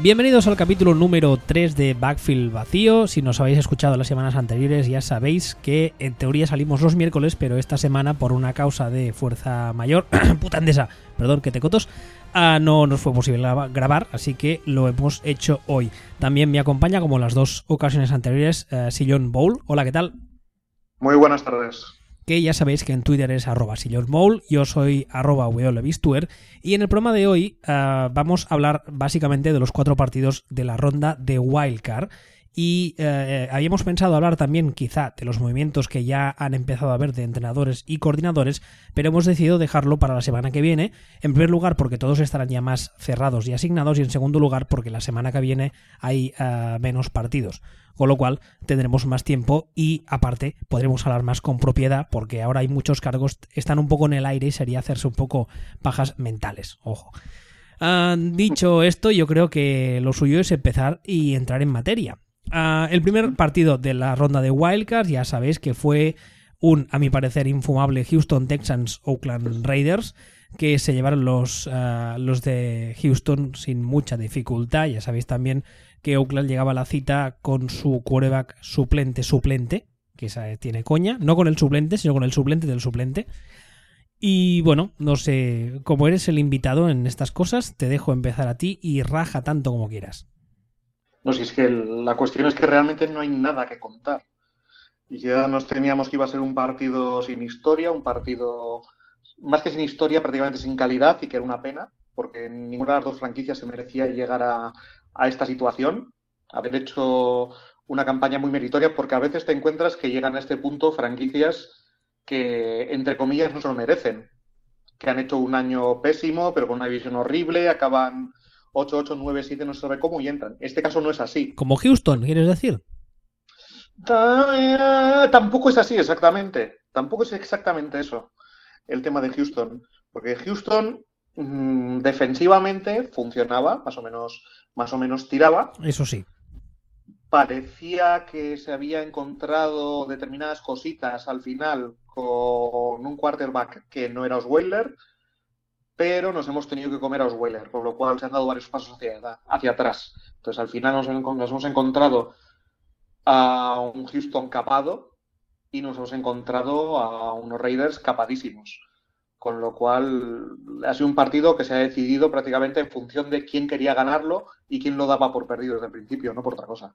Bienvenidos al capítulo número 3 de Backfield Vacío. Si nos habéis escuchado las semanas anteriores ya sabéis que en teoría salimos los miércoles, pero esta semana por una causa de fuerza mayor, putandesa, perdón que te cotos, ah, no nos fue posible grabar, así que lo hemos hecho hoy. También me acompaña, como las dos ocasiones anteriores, uh, Sillon Bowl. Hola, ¿qué tal? Muy buenas tardes que ya sabéis que en Twitter es arroba yo soy arroba y en el programa de hoy uh, vamos a hablar básicamente de los cuatro partidos de la ronda de Wildcard y eh, habíamos pensado hablar también quizá de los movimientos que ya han empezado a haber de entrenadores y coordinadores, pero hemos decidido dejarlo para la semana que viene. En primer lugar porque todos estarán ya más cerrados y asignados y en segundo lugar porque la semana que viene hay uh, menos partidos. Con lo cual tendremos más tiempo y aparte podremos hablar más con propiedad porque ahora hay muchos cargos, están un poco en el aire y sería hacerse un poco pajas mentales. Ojo. Dicho esto, yo creo que lo suyo es empezar y entrar en materia. Uh, el primer partido de la ronda de Wildcards, ya sabéis que fue un, a mi parecer, infumable Houston Texans Oakland Raiders, que se llevaron los, uh, los de Houston sin mucha dificultad. Ya sabéis también que Oakland llegaba a la cita con su quarterback suplente suplente, que esa tiene coña, no con el suplente, sino con el suplente del suplente. Y bueno, no sé, como eres el invitado en estas cosas, te dejo empezar a ti y raja tanto como quieras. No, si es que la cuestión es que realmente no hay nada que contar. Y ya nos temíamos que iba a ser un partido sin historia, un partido más que sin historia, prácticamente sin calidad, y que era una pena, porque ninguna de las dos franquicias se merecía llegar a, a esta situación, haber hecho una campaña muy meritoria, porque a veces te encuentras que llegan a este punto franquicias que, entre comillas, no se lo merecen, que han hecho un año pésimo, pero con una visión horrible, acaban 8, 8, 9, 7, no se sabe cómo y entran. Este caso no es así. Como Houston, ¿quieres decir? Tampoco es así exactamente. Tampoco es exactamente eso el tema de Houston. Porque Houston mmm, defensivamente funcionaba, más o menos, más o menos tiraba. Eso sí. Parecía que se había encontrado determinadas cositas al final con un quarterback que no era Osweiler pero nos hemos tenido que comer a Osweiler, por lo cual se han dado varios pasos hacia, hacia atrás. Entonces, al final nos, nos, hemos encontrado a un Houston capado y nos hemos encontrado a unos Raiders capadísimos. Con lo cual, ha sido un partido que se ha decidido prácticamente en función de quién quería ganarlo y quién lo daba por perdido desde el principio, no por otra cosa.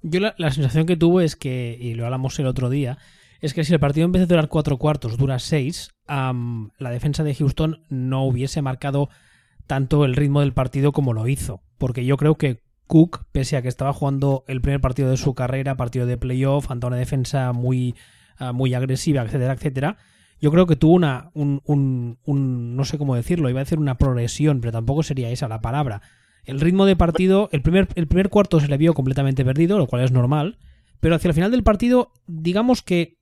Yo la, la sensación que tuve es que, y lo hablamos el otro día, es que si el partido en vez de durar cuatro cuartos dura seis, la defensa de Houston no hubiese marcado tanto el ritmo del partido como lo hizo. Porque yo creo que Cook, pese a que estaba jugando el primer partido de su carrera, partido de playoff, ante una defensa muy, uh, muy agresiva, etcétera, etcétera, yo creo que tuvo una, un, un, un, no sé cómo decirlo, iba a decir una progresión, pero tampoco sería esa la palabra. El ritmo de partido, el primer, el primer cuarto se le vio completamente perdido, lo cual es normal, pero hacia el final del partido, digamos que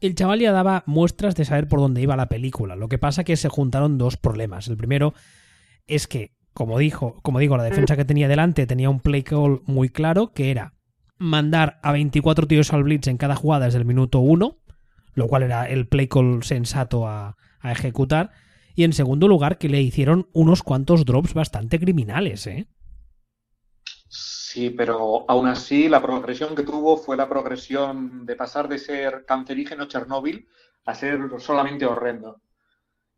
el chaval ya daba muestras de saber por dónde iba la película. Lo que pasa que se juntaron dos problemas. El primero es que, como dijo, como digo, la defensa que tenía delante tenía un play call muy claro, que era mandar a 24 tíos al blitz en cada jugada desde el minuto 1, lo cual era el play call sensato a ejecutar. Y en segundo lugar, que le hicieron unos cuantos drops bastante criminales, ¿eh? Sí, pero aún así la progresión que tuvo fue la progresión de pasar de ser cancerígeno Chernóbil a ser solamente horrendo.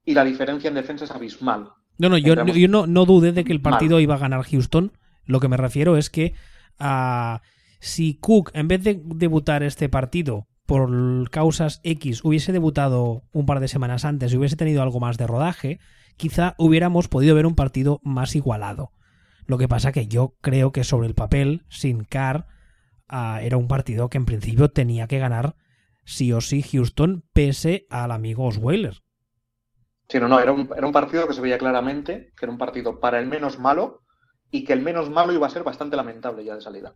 Y la diferencia en defensa es abismal. No, no, yo, yo no, no, dudé de que el partido Mal. iba a ganar Houston. Lo que me refiero es que uh, si Cook, en vez de debutar este partido por causas X, hubiese debutado un par de semanas antes y hubiese tenido algo más de rodaje, quizá hubiéramos podido ver un partido más igualado. Lo que pasa que yo creo que sobre el papel, sin Carr, uh, era un partido que en principio tenía que ganar sí o sí Houston, pese al amigo Osweiler. Sí, no, no, era un, era un partido que se veía claramente que era un partido para el menos malo y que el menos malo iba a ser bastante lamentable ya de salida.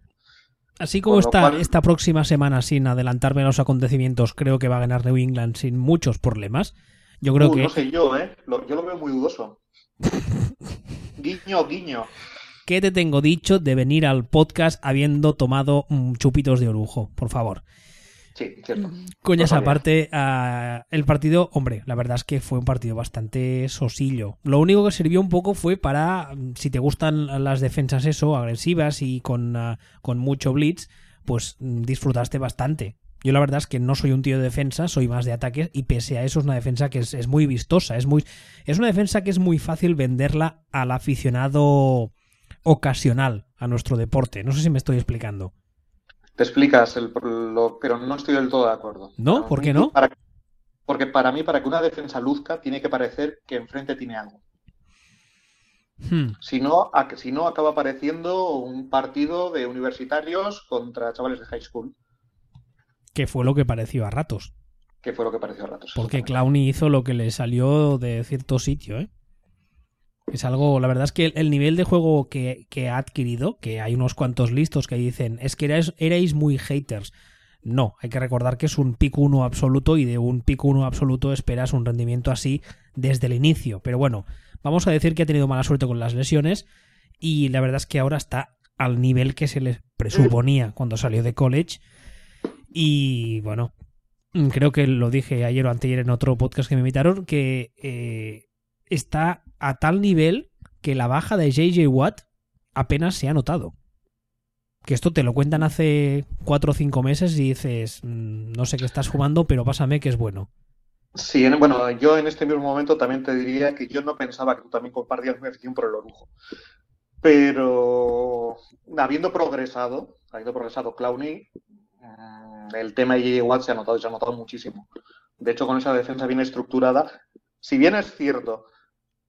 Así como está cual... esta próxima semana, sin adelantarme a los acontecimientos, creo que va a ganar New England sin muchos problemas. Yo creo uh, que. No sé yo, ¿eh? Lo, yo lo veo muy dudoso. guiño, guiño. ¿Qué te tengo dicho de venir al podcast habiendo tomado mm, chupitos de orujo? Por favor. Sí, cierto. Coñas aparte, uh, el partido, hombre, la verdad es que fue un partido bastante sosillo. Lo único que sirvió un poco fue para, si te gustan las defensas eso, agresivas y con, uh, con mucho blitz, pues disfrutaste bastante. Yo la verdad es que no soy un tío de defensa, soy más de ataques y pese a eso es una defensa que es, es muy vistosa, es, muy, es una defensa que es muy fácil venderla al aficionado ocasional a nuestro deporte. No sé si me estoy explicando. Te explicas, el, lo, pero no estoy del todo de acuerdo. ¿No? ¿Por qué no? Para, porque para mí, para que una defensa luzca, tiene que parecer que enfrente tiene algo. Hmm. Si, no, si no, acaba pareciendo un partido de universitarios contra chavales de high school. Que fue lo que pareció a ratos. Que fue lo que pareció a ratos. Porque Clowny hizo lo que le salió de cierto sitio, ¿eh? Es algo, la verdad es que el, nivel de juego que, ha adquirido, que hay unos cuantos listos que dicen, es que erais, muy haters. No, hay que recordar que es un pico 1 absoluto y de un pico 1 absoluto esperas un rendimiento así desde el inicio. Pero bueno, vamos a decir que ha tenido mala suerte con las lesiones y la verdad es que ahora está al nivel que se le presuponía cuando salió de college. Y bueno, creo que lo dije ayer o anteayer en otro podcast que me invitaron, que eh, está a tal nivel que la baja de JJ Watt apenas se ha notado. Que esto te lo cuentan hace cuatro o cinco meses y dices, mm, no sé qué estás jugando, pero pásame que es bueno. Sí, bueno, yo en este mismo momento también te diría que yo no pensaba que tú también compartías mi afición por el orujo. Pero habiendo progresado, habiendo progresado Clowney, mm, el tema de JJ Watt se ha notado se ha notado muchísimo. De hecho, con esa defensa bien estructurada, si bien es cierto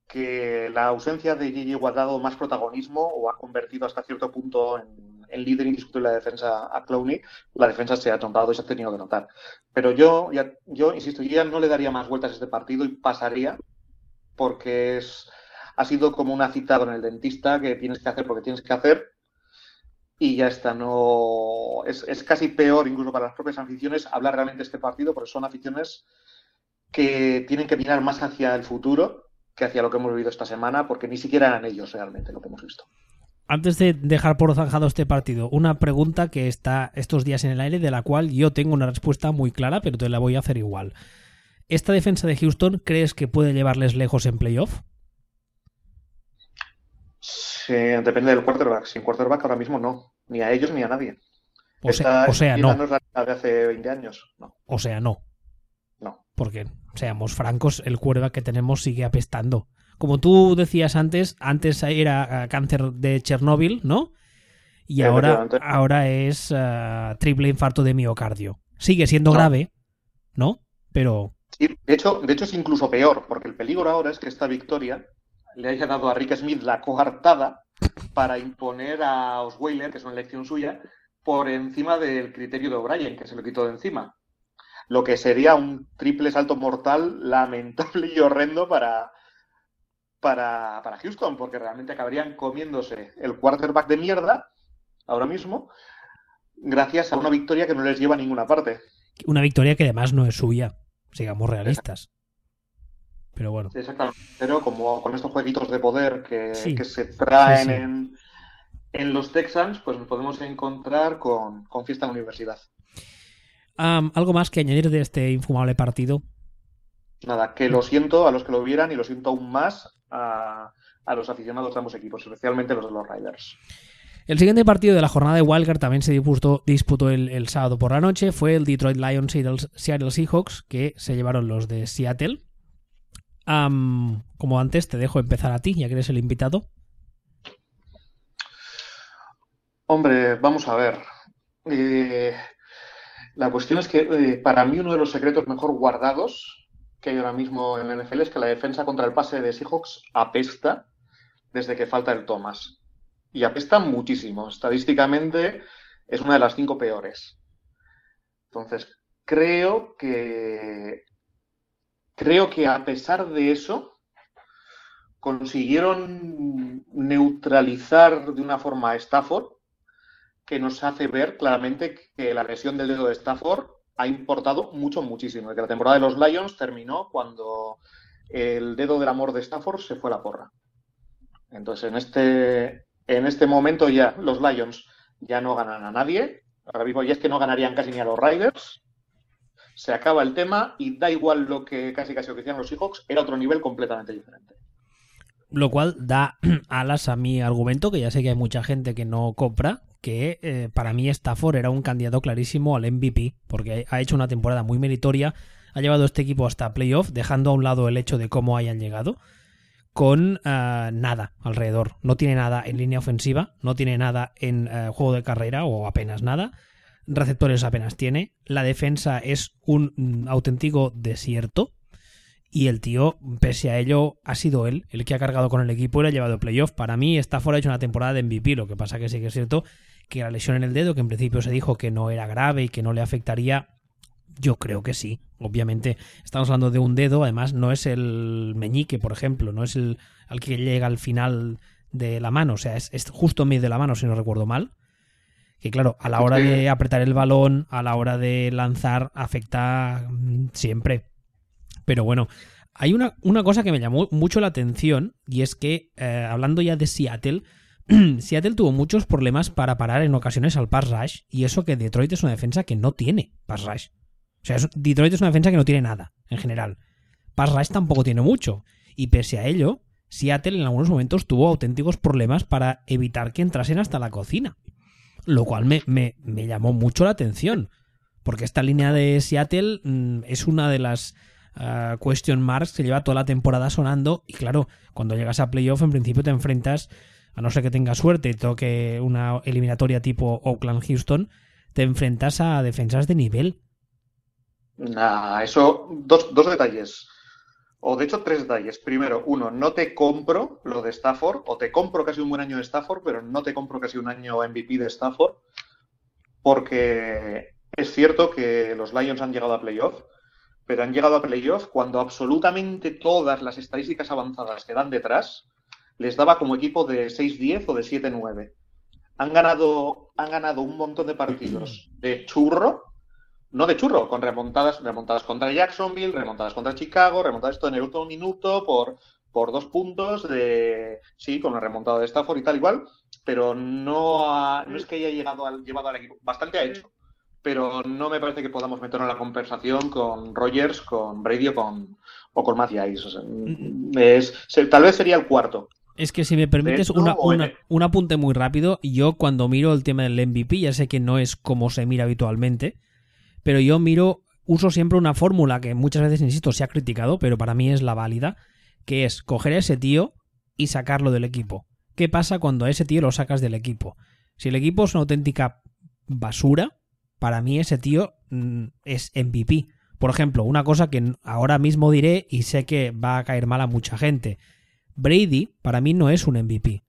que la ausencia de Gigi ha dado más protagonismo o ha convertido hasta cierto punto en, líder indiscutible de la defensa a Clowney, la defensa se ha notado y se ha tenido que notar. Pero yo, ya, yo insisto, no le daría más vueltas a este partido y pasaría porque es, ha sido como una cita con el dentista que tienes que hacer porque tienes que hacer y ya está. No es, es casi peor incluso para las propias aficiones hablar realmente de este partido porque son aficiones que tienen que mirar más hacia el futuro que hacia lo que hemos vivido esta semana, porque ni siquiera eran ellos realmente lo que hemos visto. Antes de dejar por zanjado este partido, una pregunta que está estos días en el aire, de la cual yo tengo una respuesta muy clara, pero te la voy a hacer igual. ¿Esta defensa de Houston crees que puede llevarles lejos en playoff? Sí, depende del quarterback. Sin quarterback ahora mismo no. Ni a ellos ni a nadie. O sea, o sea no. no es la de hace 20 años. No. O sea, no. No. Porque seamos francos, el cuerva que tenemos sigue apestando. Como tú decías antes, antes era eh, cáncer de Chernóbil, ¿no? Y ahora, ahora es eh, triple infarto de miocardio. Sigue siendo grave, ¿no? Pero. de hecho, de hecho es incluso peor, porque el peligro ahora es que esta victoria le haya dado a Rick Smith la coartada para imponer a Osweiler, que es una elección suya, por encima del criterio de O'Brien, que se lo quitó de encima lo que sería un triple salto mortal lamentable y horrendo para, para, para Houston, porque realmente acabarían comiéndose el quarterback de mierda ahora mismo, gracias a una victoria que no les lleva a ninguna parte. Una victoria que además no es suya, sigamos realistas. Pero bueno. exactamente. Pero como con estos jueguitos de poder que, se traen En, en, los Texans, pues nos podemos encontrar con, con fiesta en la universidad. ¿Algo más que añadir de este infumable partido? Nada, que lo siento a los que lo vieran y lo siento aún más a, los aficionados de ambos equipos, especialmente los de los Riders. El siguiente partido de la jornada de Wildcard también se disputó, disputó el, sábado por la noche. Fue el Detroit Lions y el Seattle Seahawks, que se llevaron los de Seattle. como antes, te dejo empezar a ti, ya que eres el invitado. Hombre, vamos a ver. Eh, la cuestión es que eh, para mí uno de los secretos mejor guardados que hay ahora mismo en la NFL es que la defensa contra el pase de Seahawks apesta desde que falta el Thomas. Y apesta muchísimo. Estadísticamente es una de las cinco peores. Entonces, creo que creo que a pesar de eso consiguieron neutralizar de una forma a Stafford que nos hace ver claramente que la lesión del dedo de Stafford ha importado mucho, muchísimo. Que la temporada de los Lions terminó cuando el dedo del amor de Stafford se fue a la porra. Entonces, en este, en este momento ya los Lions ya no ganan a nadie. Ahora mismo ya es que no ganarían casi ni a los Riders. se acaba el tema y da igual lo que casi casi lo que decían los Seahawks, era otro nivel completamente diferente. Lo cual da alas a mi argumento, que ya sé que hay mucha gente que no compra, que eh, para mí Stafford era un candidato clarísimo al MVP, porque ha hecho una temporada muy meritoria, ha llevado este equipo hasta playoff, dejando a un lado el hecho de cómo hayan llegado, con eh, nada alrededor. No tiene nada en línea ofensiva, no tiene nada en eh, juego de carrera o apenas nada. Receptores apenas tiene. La defensa es un mm, auténtico desierto. Y el tío, pese a ello, ha sido él el que ha cargado con el equipo y le ha llevado playoff. Para mí, está fuera hecho una temporada de MVP. Lo que pasa que sí que es cierto que la lesión en el dedo, que en principio se dijo que no era grave y que no le afectaría, yo creo que sí. Obviamente, estamos hablando de un dedo, además no es el meñique, por ejemplo, no es el al que llega al final de la mano, o sea, es, es justo en medio de la mano, si no recuerdo mal. Que claro, a la hora de apretar el balón, a la hora de lanzar, afecta mm, siempre. Pero bueno, hay una, una cosa que me llamó mucho la atención, y es que, eh, hablando ya de Seattle, Seattle tuvo muchos problemas para parar en ocasiones al pass rush, y eso que Detroit es una defensa que no tiene pass rush. O sea, Detroit es una defensa que no tiene nada, en general. Pass rush tampoco tiene mucho. Y pese a ello, Seattle en algunos momentos tuvo auténticos problemas para evitar que entrasen hasta la cocina lo cual me, me, llamó mucho la atención, porque esta línea de Seattle mm, es una de las question marks que lleva toda la temporada sonando y claro, cuando llegas a playoff en principio te enfrentas, a no ser que tengas suerte toque una eliminatoria tipo Oakland-Houston, te enfrentas a defensas de nivel. Nah, eso, dos, dos detalles o de hecho tres detalles. Primero, uno, no te compro lo de Stafford, o te compro casi un buen año de Stafford, pero no te compro casi un año MVP de Stafford, porque es cierto que los Lions han llegado a playoff, pero han llegado a playoff cuando absolutamente todas las estadísticas avanzadas que dan detrás les daba como equipo de 6-10 o de 7-9. Han ganado, han ganado un montón de partidos de churro no de churro, con remontadas, remontadas contra Jacksonville, remontadas contra Chicago, remontadas esto en el último minuto por, por dos puntos de sí, con la remontada de Stafford y tal igual, pero no, no es que haya llegado al, llevado al equipo, bastante ha hecho, pero no me parece que podamos meternos en la conversación con Rogers, con Brady o con, o con es, tal vez sería el cuarto. Es que si me permites un apunte muy rápido, yo cuando miro el tema del MVP, ya sé que no es como se mira habitualmente, pero yo miro, uso siempre una fórmula que muchas veces, insisto, se ha criticado, pero para mí es la válida, que es coger a ese tío y sacarlo del equipo. ¿Qué pasa cuando a ese tío lo sacas del equipo? Si el equipo es una auténtica basura, para mí ese tío mm, es MVP. Por ejemplo, una cosa que ahora mismo diré y sé que va a caer mal a mucha gente. Brady para mí no es un MVP.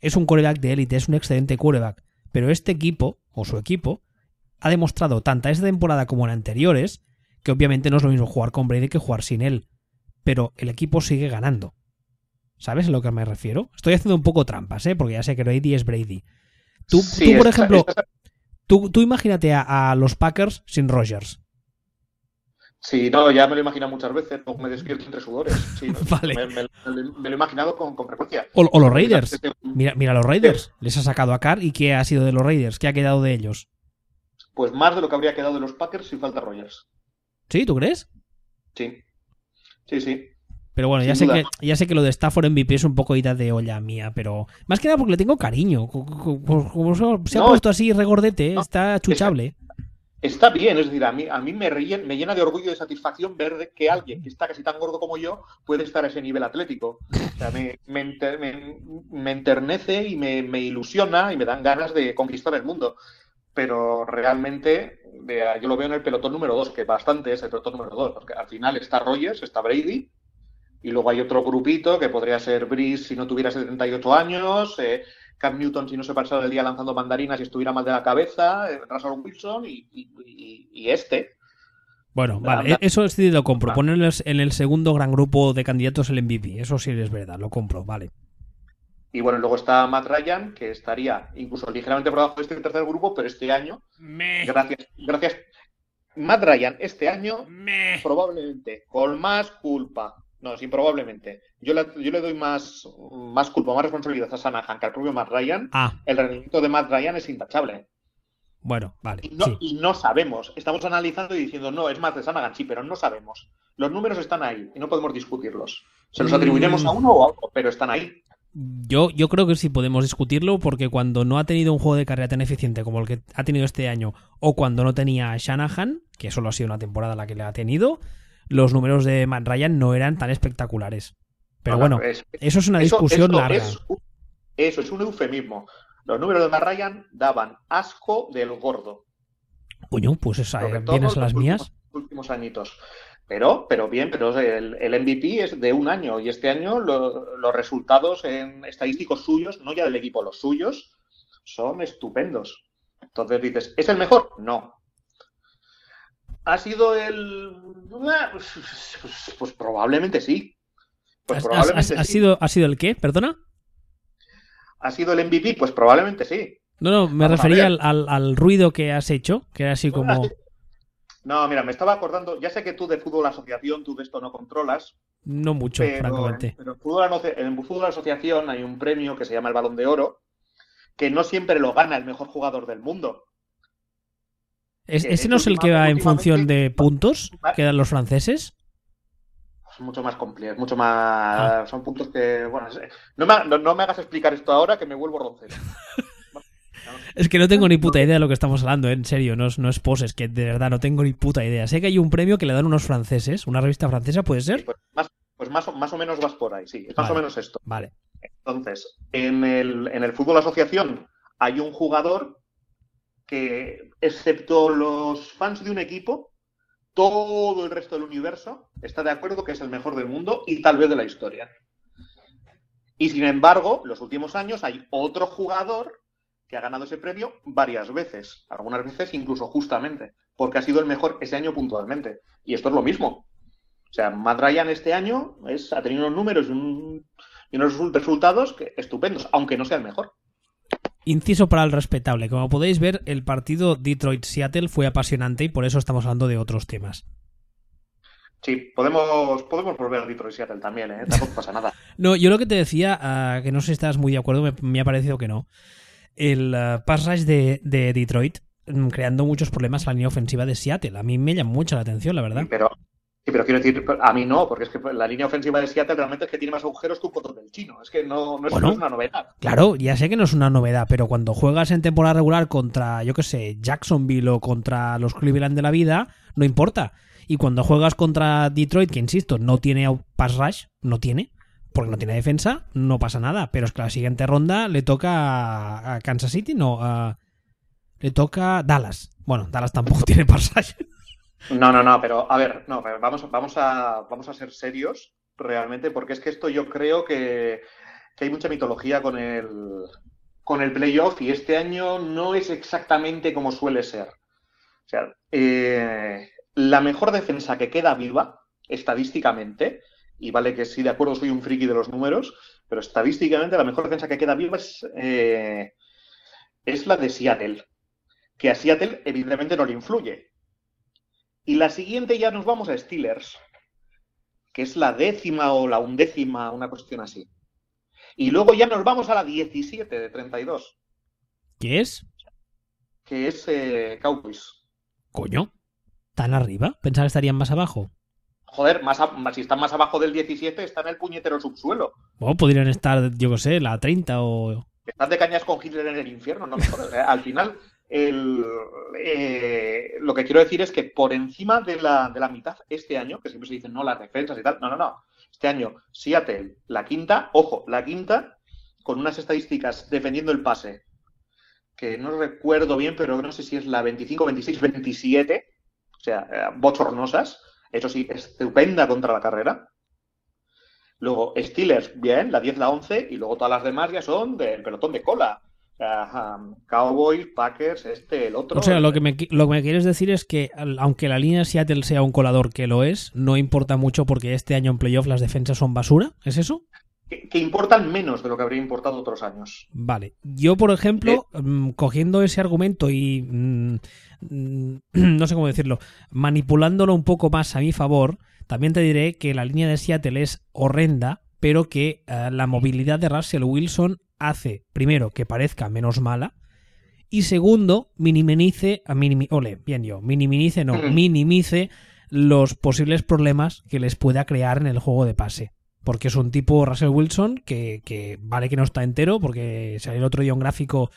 Es un quarterback de élite, es un excelente quarterback. Pero este equipo, o su equipo, ha demostrado tanto esta temporada como en anteriores que obviamente no es lo mismo jugar con Brady que jugar sin él. Pero el equipo sigue ganando. ¿Sabes a lo que me refiero? Estoy haciendo un poco trampas, ¿eh? Porque ya sé que Brady es Brady. Tú, por ejemplo, Tú, imagínate a, los Packers sin Rogers. Sí, no, ya me lo he imaginado muchas veces, me despierto entre sudores. vale. me, lo he imaginado con, frecuencia. O, los Raiders. Mira, mira los Raiders. Les ha sacado a Carr y ¿qué ha sido de los Raiders? ¿Qué ha quedado de ellos? pues más de lo que habría quedado de los Packers sin falta Rogers. ¿Sí? ¿Tú crees? Sí. Sí, sí. Pero bueno, ya sé, que, ya sé que lo de Stafford MVP es un poco ida de olla mía, pero más que nada porque le tengo cariño. Como se ha puesto así regordete, está chuchable. Está, bien, es decir, a mí, a mí me, me llena de orgullo y de satisfacción ver que alguien que está casi tan gordo como yo puede estar a ese nivel atlético. O sea, me, me enternece y me, ilusiona y me dan ganas de conquistar el mundo pero realmente yo lo veo en el pelotón número 2, que bastante es el pelotón número 2, porque al final está Rogers, está Brady, y luego hay otro grupito que podría ser Brice si no tuviera 78 años, eh, Cam Newton si no se pasara el día lanzando mandarinas y estuviera mal de la cabeza, eh, Russell Wilson y, este. Bueno, vale, eso sí lo compro. Ponerles en el segundo gran grupo de candidatos el MVP, eso sí es verdad, lo compro, vale. Y bueno, luego está Matt Ryan, que estaría incluso ligeramente por debajo de este tercer grupo, pero este año, gracias, gracias. Matt Ryan, este año, probablemente, con más culpa, no, sí, probablemente, yo le, yo le doy más, más culpa, más responsabilidad a Sanahan que al propio Matt Ryan, ah. el rendimiento de Matt Ryan es intachable. Bueno, vale. Y no, sí. y no sabemos. Estamos analizando y diciendo, no, es más de Sanagan, sí, pero no sabemos. Los números están ahí y no podemos discutirlos. Se los atribuiremos a uno o a otro, pero están ahí. Yo, yo creo que sí podemos discutirlo porque cuando no ha tenido un juego de carrera tan eficiente como el que ha tenido este año o cuando no tenía a Shanahan, que solo ha sido una temporada la que le ha tenido, los números de Matt Ryan no eran tan espectaculares. Pero No, bueno, no, es- eso es una discusión larga. es un- eso es un eufemismo. Los números de Matt Ryan daban asco del gordo. Coño, pues esa, eh, los las mías. últimos, últimos añitos. Pero, pero bien, pero el, el MVP es de un año y este año lo- los resultados en estadísticos suyos, no ya del equipo, los suyos, son estupendos. Entonces dices, ¿es el mejor? No. ¿Ha sido el...? Pues, pues- pues probablemente sí. Pues ¿Has- probablemente sí. sido, ¿Ha sido el qué? ¿Perdona? ¿Ha sido el MVP? Pues probablemente sí. No, no, me Vamos refería al, al- al ruido que has hecho, que era así como... No, mira, me estaba acordando, ya sé que tú de fútbol asociación, tú de esto no controlas, No mucho, pero, francamente. pero en, fútbol, en fútbol asociación hay un premio que se llama el Balón de Oro, que no siempre lo gana el mejor jugador del mundo. ¿Es- que ¿Ese no es el que va en función de puntos que dan los franceses? Es mucho más complejo, mucho más... Son puntos que... Bueno, no, me, no- no me hagas explicar esto ahora que me vuelvo roncero. Es que no tengo ni puta idea de lo que estamos hablando, ¿eh? en serio, no es, no es poses, que de verdad no tengo ni puta idea. Sé que hay un premio que le dan unos franceses, una revista francesa, ¿puede ser? Pues, más, pues más, o- más o menos vas por ahí, sí, es más Vale. o menos esto. Vale. Entonces, en el, en el fútbol asociación hay un jugador que, excepto los fans de un equipo, todo el resto del universo está de acuerdo que es el mejor del mundo y tal vez de la historia. Y sin embargo, los últimos años hay otro jugador que ha ganado ese premio varias veces, algunas veces incluso justamente, porque ha sido el mejor ese año puntualmente. Y esto es lo mismo. O sea, Matt Ryan este año es, ha tenido unos números y, un- y unos resul- resultados que, estupendos, aunque no sea el mejor. Inciso para el respetable. Como podéis ver, el partido Detroit-Seattle fue apasionante y por eso estamos hablando de otros temas. Sí, podemos, podemos volver a Detroit Seattle también, ¿eh? Tampoco pasa nada. No, yo lo que te decía, ah, que no sé si estás muy de acuerdo, me, me ha parecido que no. El ah, pass rush de, de Detroit mm, creando muchos problemas a la línea ofensiva de Seattle. A mí me llama mucho la atención, la verdad. Sí, pero, sí, pero quiero decir, a mí no, porque es que la línea ofensiva de Seattle realmente es que tiene más agujeros que un botón del chino. Es que no, no, es, Bueno. no es una novedad. Claro, ya sé que no es una novedad, pero cuando juegas en temporada regular contra, yo qué sé, Jacksonville o contra los Cleveland de la vida, no importa. Y cuando juegas contra Detroit, que insisto, no tiene pass rush, no tiene, porque no tiene defensa, no pasa nada. Pero es que la siguiente ronda le toca a- a Kansas City, no, a- le toca Dallas. Bueno, Dallas tampoco tiene pass rush. No, no, no, pero a ver, no, vamos, vamos, a, vamos a ser serios realmente, porque es que esto yo creo que, que hay mucha mitología con el, con el playoff y este año no es exactamente como suele ser. O sea, eh, la mejor defensa que queda viva, estadísticamente, y vale que sí, de acuerdo, soy un friki de los números, pero estadísticamente la mejor defensa que queda viva es, eh, es la de Seattle, que a Seattle evidentemente no le influye. Y la siguiente ya nos vamos a Steelers, que es la décima o la undécima, una cuestión así. Y luego ya nos vamos a la 17 de 32, ¿Qué es? que es eh, Cowboys. Coño. ¿Tan arriba? Pensaba que estarían más abajo. Joder, más a- si están más abajo del 17, están en el puñetero subsuelo. O podrían estar, yo qué sé, la 30 o... Están de cañas con Hitler en el infierno, no me jodas. Eh, Al final, el, eh, lo que quiero decir es que por encima de la, de la mitad este año, que siempre se dicen, no, las defensas y tal, no, no, no. Este año, Seattle, la quinta, ojo, la quinta, con unas estadísticas defendiendo el pase, que no recuerdo bien, pero no sé si es la 25, 26, 27, o sea, eh, bochornosas, eso sí, estupenda contra la carrera. Luego, Steelers, bien, la 10, la 11, y luego todas las demás ya son del pelotón de cola. Cowboys, Packers, este, el otro. O sea, lo que, me, lo que me quieres decir es que, aunque la línea de Seattle sea un colador que lo es, no importa mucho porque este año en playoff las defensas son basura. ¿Es eso? que, que importan menos de lo que habría importado otros años. Vale. Yo, por ejemplo, mm, cogiendo ese argumento y. mm, mm, no sé cómo decirlo. Manipulándolo un poco más a mi favor, también te diré que la línea de Seattle es horrenda, pero que eh, la movilidad de Russell Wilson hace, primero, que parezca menos mala. Y segundo, minimice, a ole, bien yo, minimice, no, minimice los posibles problemas que les pueda crear en el juego de pase. Porque es un tipo Russell Wilson que, que vale que no está entero, porque salió el otro día un gráfico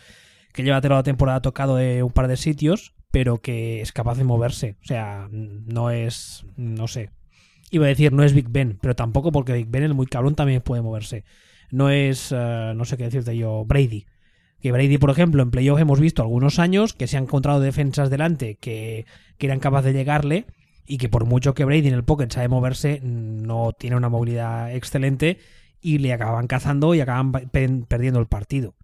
que lleva toda la temporada tocado de un par de sitios, pero que es capaz de moverse. O sea, no es. No sé. Iba a decir, no es Big Ben, pero tampoco porque Big Ben, el muy cabrón, también puede moverse. No es. Eh, no sé qué decirte yo, Brady. Que Brady, por ejemplo, en playoff hemos visto algunos años que se han encontrado defensas delante que, que eran capaces de llegarle y que por mucho que Brady en el pocket sabe moverse, no tiene una movilidad excelente y le acaban cazando y acaban perdiendo el partido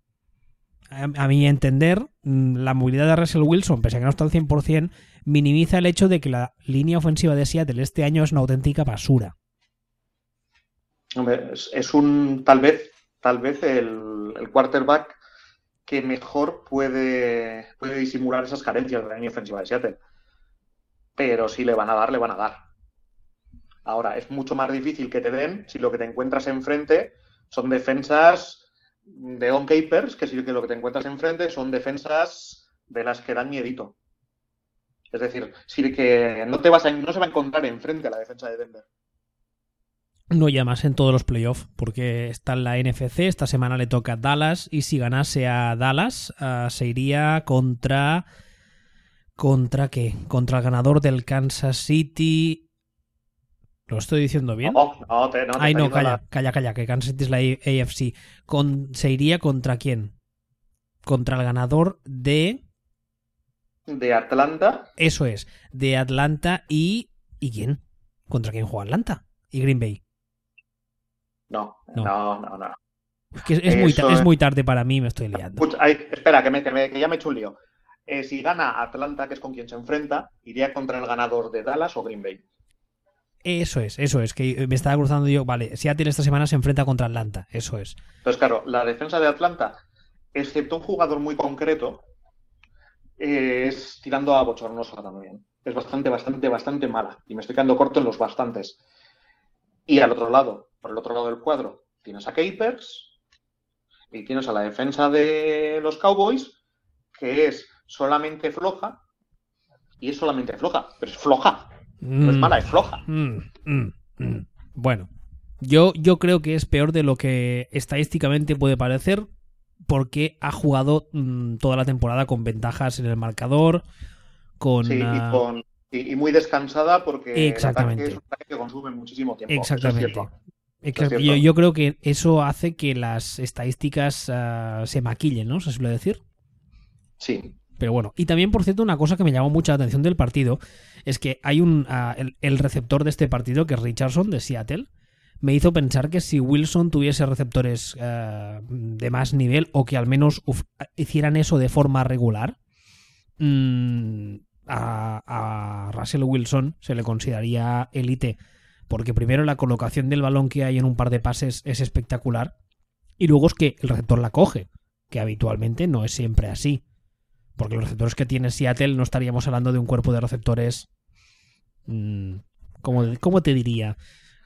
a, mi entender, mm, la movilidad de Russell Wilson, pese a que no está al 100%, minimiza el hecho de que la línea ofensiva de Seattle este año es una auténtica basura. Hombre, es, un, tal vez, tal vez el, quarterback que mejor puede, puede disimular esas carencias de la línea ofensiva de Seattle. Pero si le van a dar, le van a dar. Ahora, es mucho más difícil que te den si lo que te encuentras enfrente son defensas de on capers, que que lo que te encuentras enfrente son defensas de las que dan miedito. Es decir, sí que no te vas a, no se va a encontrar enfrente a la defensa de Denver. No ya más en todos los playoffs, porque está en la NFC, esta semana le toca a Dallas, y si ganase a Dallas, ah, se iría contra. ¿Contra qué? Contra el ganador del Kansas City ¿Lo estoy diciendo bien? No, no, te, no Ay, no, calla, calla, calla, que Kansas City es la AFC. Con, ¿Se iría contra quién? Contra el ganador de... De Atlanta. Eso es, de Atlanta y... ¿Y quién? ¿Contra quién juega Atlanta? ¿Y Green Bay? No, no, no, no. Es, que es, muy, es muy tarde para mí, me estoy liando. espera, que, me, que, ya me he hecho un lío. Eh, si gana Atlanta, que es con quien se enfrenta, iría contra el ganador de Dallas o Green Bay. Eso es, eso es, que me estaba cruzando yo, vale, Seattle esta semana se enfrenta contra Atlanta, eso es. Entonces, claro, la defensa de Atlanta, excepto un jugador muy concreto, es tirando a bochornosa también. Es bastante, bastante, bastante mala. Y me estoy quedando corto en los bastantes. Y al otro lado, por el otro lado del cuadro, tienes a Capers y tienes a la defensa de los Cowboys, que es solamente floja. Y es solamente floja, pero es floja. No es mm. mala, es floja. Mm, mm, bueno, yo, yo creo que es peor de lo que estadísticamente puede parecer porque ha jugado toda la temporada con ventajas en el marcador, con... Sí, y, muy descansada porque Exactamente. es un ataque que consume muchísimo tiempo. Exactamente. Yo, creo que eso hace que las estadísticas ah, se maquillen, ¿no? ¿Se suele decir? Sí, pero bueno, y también, por cierto, una cosa que me llamó mucha atención del partido es que hay un. Ah, el, receptor de este partido, que es Richardson de Seattle, me hizo pensar que si Wilson tuviese receptores ah, de más nivel o que al menos hicieran eso de forma regular, mm, a, a, Russell Wilson se le consideraría élite. Porque primero la colocación del balón que hay en un par de pases es espectacular. Y luego es que el receptor la coge, que habitualmente no es siempre así. Porque los receptores que tiene Seattle no estaríamos hablando de un cuerpo de receptores. Mmm, ¿cómo, te diría?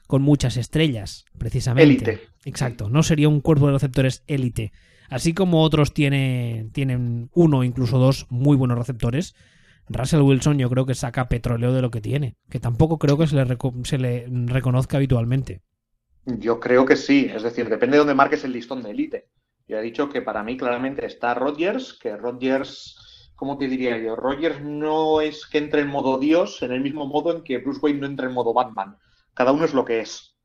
Con muchas estrellas, precisamente. Élite. Exacto. No sería un cuerpo de receptores élite. Así como otros tiene, tienen uno, incluso dos muy buenos receptores. Russell Wilson yo creo que saca petróleo de lo que tiene, que tampoco creo que se le, reconozca habitualmente. Yo creo que sí, es decir, depende de dónde marques el listón de élite. Yo he dicho que para mí claramente está Rodgers, que Rodgers ¿cómo te diría yo? Rogers no es que entre en modo Dios en el mismo modo en que Bruce Wayne no entra en modo Batman. Cada uno es lo que es.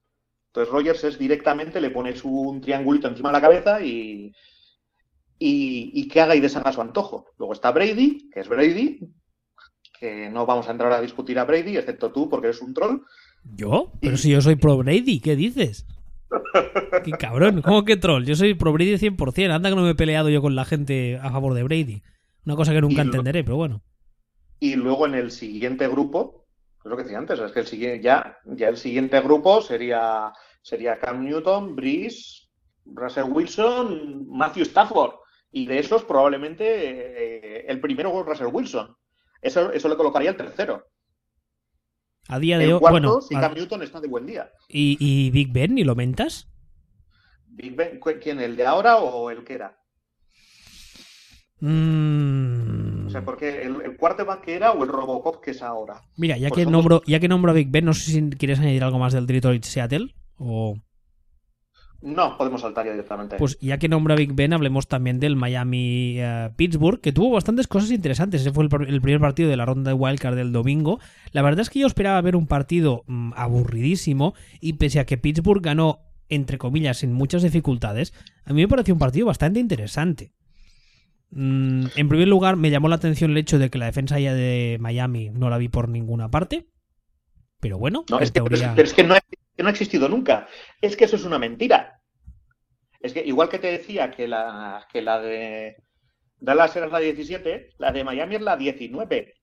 Entonces Rogers es directamente, le pones un triangulito encima de la cabeza y, y, que haga y deshaga su antojo. Luego está Brady, que es Brady, que no vamos a entrar a discutir a Brady, excepto tú, porque eres un troll. ¿Yo? Pero si yo soy pro Brady, ¿qué dices? Qué cabrón, ¿cómo que troll? Yo soy pro Brady 100%, anda que no me he peleado yo con la gente a favor de Brady. Una cosa que nunca entenderé, pero bueno. Y luego en el siguiente grupo, es lo que decía antes, es que el siguiente, ya, ya el siguiente grupo sería, sería Cam Newton, Breeze, Russell Wilson, Matthew Stafford. Y de esos probablemente eh, el primero es Russell Wilson. Eso, eso le colocaría el tercero. A día de hoy, bueno, si Cam Newton está de buen día. ¿Y, ¿Y, Big Ben, y lo mentas? Big Ben, ¿quién? ¿El de ahora o el que era? Mm. O sea, porque el, el quarterback que era o el Robocop que es ahora. Mira, ya que, nombro, ya que nombro a Big Ben, no sé si quieres añadir algo más del Detroit Seattle. O... No, podemos saltar ya directamente. Pues ya que nombro a Big Ben, hablemos también del Miami eh, Pittsburgh, que tuvo bastantes cosas interesantes. Ese fue el, pr- el primer partido de la ronda de Wildcard del domingo. La verdad es que yo esperaba ver un partido mm, aburridísimo y pese a que Pittsburgh ganó, entre comillas, sin muchas dificultades, a mí me pareció un partido bastante interesante. Mm, en primer lugar, me llamó la atención el hecho de que la defensa ya de Miami no la vi por ninguna parte. Pero bueno, no, en es que, pero es- que no, ha, que no ha existido nunca. Es que eso es una mentira. Es que igual que te decía que la, que la de Dallas era la 17, la de Miami es la 19.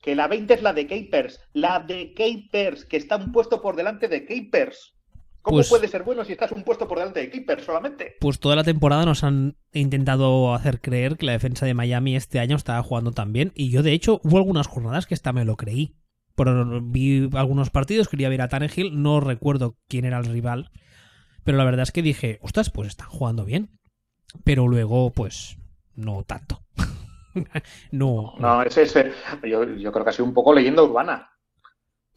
Que la 20 es la de Capers. La de Capers, que está un puesto por delante de Capers. ¿Cómo Pues- puede ser bueno si estás un puesto por delante de Capers solamente? Pues toda la temporada nos han intentado hacer creer que la defensa de Miami este año estaba jugando tan bien. Y yo, de hecho, hubo algunas jornadas que hasta me lo creí. Pero vi algunos partidos, quería ver a Tannehill, no recuerdo quién era el rival. Pero la verdad es que dije, ostras, pues están jugando bien. Pero luego, pues, no tanto. no. No, ese, ese yo, yo creo que ha sido un poco leyenda urbana.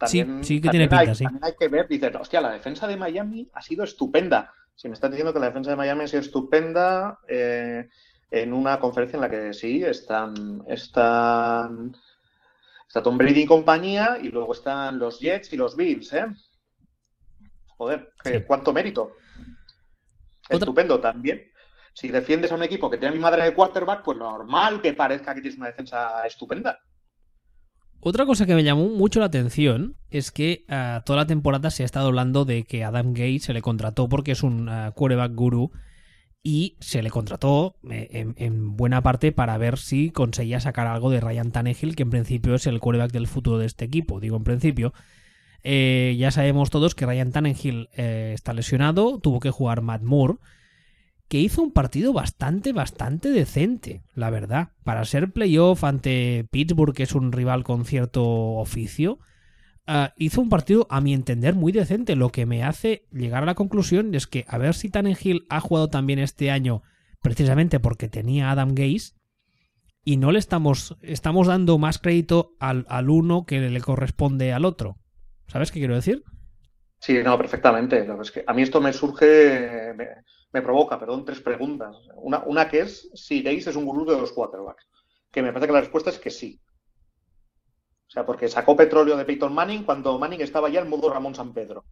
Sí, sí que tiene también hay, pinta, sí. también hay que ver, dices, hostia, la defensa de Miami ha sido estupenda. Si me estás diciendo que la defensa de Miami ha sido estupenda eh, en una conferencia en la que sí, están, están, está Tom Brady y compañía, y luego están los Jets y los Bills, ¿eh? Joder, cuánto mérito. Otra- Estupendo también. Si defiendes a un equipo que tiene a mi madre de quarterback, pues normal que parezca que tienes una defensa estupenda. Otra cosa que me llamó mucho la atención es que ah, toda la temporada se ha estado hablando de que Adam Gates se le contrató porque es un ah, quarterback guru y se le contrató eh, en, en buena parte para ver si conseguía sacar algo de Ryan Tannehill, que en principio es el quarterback del futuro de este equipo. Digo en principio. Eh, ya sabemos todos que Ryan Tannehill eh, está lesionado, tuvo que jugar Matt Moore, que hizo un partido bastante, bastante decente, la verdad. Para ser playoff ante Pittsburgh, que es un rival con cierto oficio, ah, hizo un partido, a mi entender, muy decente. Lo que me hace llegar a la conclusión es que a ver si Tannehill ha jugado también este año, precisamente porque tenía a Adam Gaze, y no le estamos, estamos dando más crédito al, al uno que le corresponde al otro. ¿Sabes qué quiero decir? Sí, no, perfectamente. A mí esto me surge, me, me provoca, perdón, tres preguntas. Una, una que es si Gaze es un gurú de los quarterbacks. Que me parece que la respuesta es que sí. O sea, porque sacó petróleo de Peyton Manning cuando Manning estaba ya en modo Ramón San Pedro.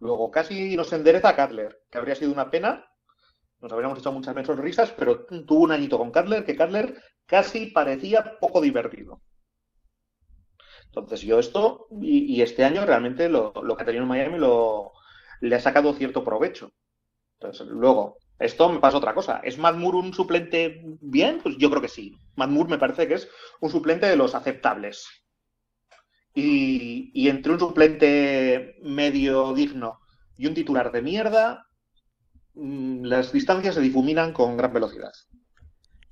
Luego casi nos endereza a Cutler, que habría sido una pena. Nos habríamos echado muchas menos risas, pero tuvo un añito con Cutler que Cutler casi parecía poco divertido. Entonces yo esto, y, y este año realmente lo, lo, que ha tenido en Miami lo, le ha sacado cierto provecho. Entonces, luego, esto me pasa otra cosa. ¿Es Matt Moore un suplente bien? Pues yo creo que sí. Matt Moore me parece que es un suplente de los aceptables. Y, y entre un suplente medio digno y un titular de mierda, mmm, las distancias se difuminan con gran velocidad.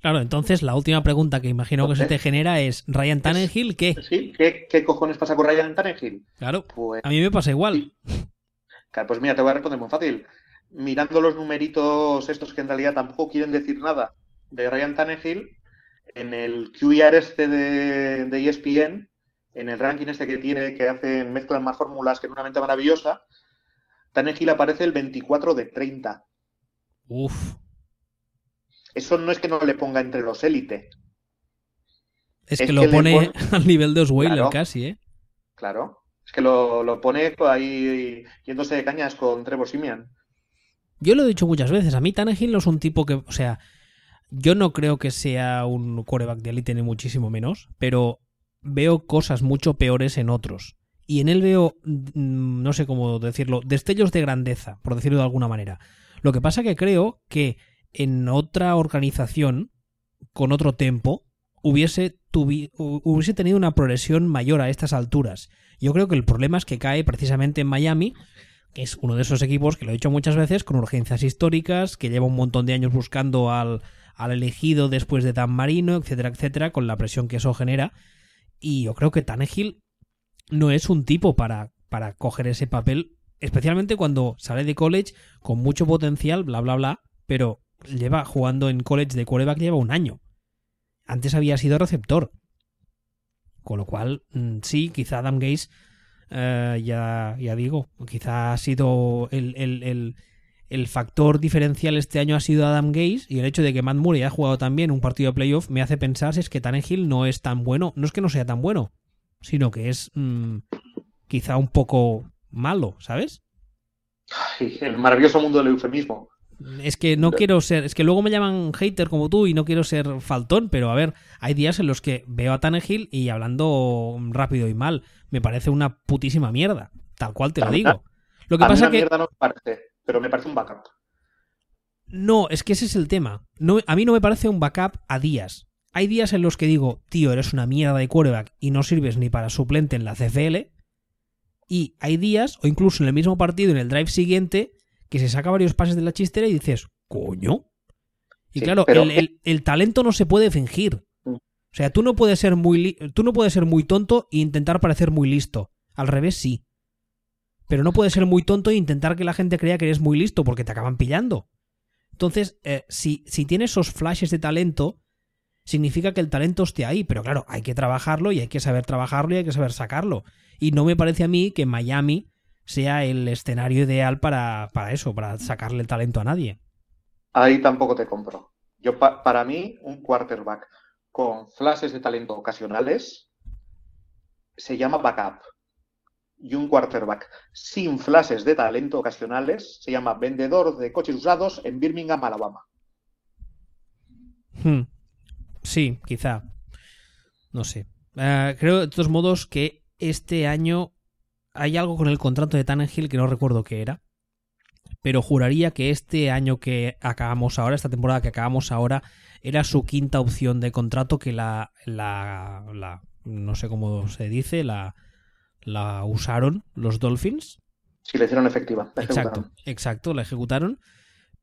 Claro, entonces la última pregunta que imagino que se te genera es ¿Ryan Tannehill qué? Sí, ¿qué, qué cojones pasa con Ryan Tannehill? Claro, Pues, a mí me pasa igual. claro, pues mira, te voy a responder muy fácil. Mirando los numeritos estos que en realidad tampoco quieren decir nada de Ryan Tannehill, en el QIR este de, de ESPN, en el ranking este que tiene, que hacen, mezclan más fórmulas que en una mente maravillosa, Tannehill aparece el 24 de 30. Uf. Eso no es que no le ponga entre los élite. Es, es, que lo pone, pone, al nivel de Osweiler claro, casi, ¿eh? Claro. Es que lo, lo, pone ahí yéndose de cañas con Trevor Simian. Yo lo he dicho muchas veces. A mí Tannehill no es un tipo que. O sea, yo no creo que sea un quarterback de élite ni muchísimo menos, pero veo cosas mucho peores en otros. Y en él veo, mm, no sé cómo decirlo, destellos de grandeza, por decirlo de alguna manera. Lo que pasa que creo que en otra organización, con otro tempo, hubiese, hubiese tenido una progresión mayor a estas alturas. Yo creo que el problema es que cae precisamente en Miami, que es uno de esos equipos que lo he dicho muchas veces, con urgencias históricas, que lleva un montón de años buscando al, al elegido después de Dan Marino, etcétera, etcétera, con la presión que eso genera. Y yo creo que Tannehill no es un tipo para, para coger ese papel, especialmente cuando sale de college con mucho potencial, bla, bla, bla, pero lleva jugando en college de quarterback lleva un año. antes había sido receptor. Con lo cual, mm, sí, quizá Adam Gaze, eh, ya, ya digo, quizá ha sido el, factor diferencial este año ha sido Adam Gaze y el hecho de que Matt Murray haya jugado también un partido de playoff me hace pensar si es que Tannehill no es tan bueno, no es que no sea tan bueno, sino que es mm, quizá un poco malo, ¿sabes? el maravilloso mundo del eufemismo. Es que no quiero ser, es que luego me llaman hater como tú y no quiero ser faltón, pero a ver, hay días en los que veo a Tannehill y hablando rápido y mal, me parece una putísima mierda, tal cual te lo digo. Lo que pasa que mierda no me parece, pero me parece un backup. No, es que ese es el tema. No, a mí no me parece un backup a días. Hay días en los que digo, tío, eres una mierda de quarterback y no sirves ni para suplente en la CFL. Y hay días, o incluso en el mismo partido, en el drive siguiente, que se saca varios pases de la chistera y dices, coño. Y claro, el, talento no se puede fingir. Mm. O sea, tú no puedes ser muy tú no puedes ser muy tonto e intentar parecer muy listo. Al revés, sí. Pero no puedes ser muy tonto e intentar que la gente crea que eres muy listo porque te acaban pillando. Entonces, eh, si, si tienes esos flashes de talento, significa que el talento esté ahí. Pero claro, hay que trabajarlo y hay que saber trabajarlo y hay que saber sacarlo. Y no me parece a mí que Miami sea el escenario ideal para, eso, para sacarle el talento a nadie. Ahí tampoco te compro. Yo, para mí, un quarterback con flashes de talento ocasionales se llama backup. Y un quarterback sin flashes de talento ocasionales se llama vendedor de coches usados en Birmingham, Alabama. Hmm. Sí, quizá. No sé. Eh, creo de todos modos que este año hay algo con el contrato de Tannehill que no recuerdo qué era. Pero juraría que este año que acabamos ahora, esta temporada que acabamos ahora, era su quinta opción de contrato que la, la, la no sé cómo se dice, la, la usaron los Dolphins. Sí, la hicieron efectiva. exacto, exacto, la ejecutaron.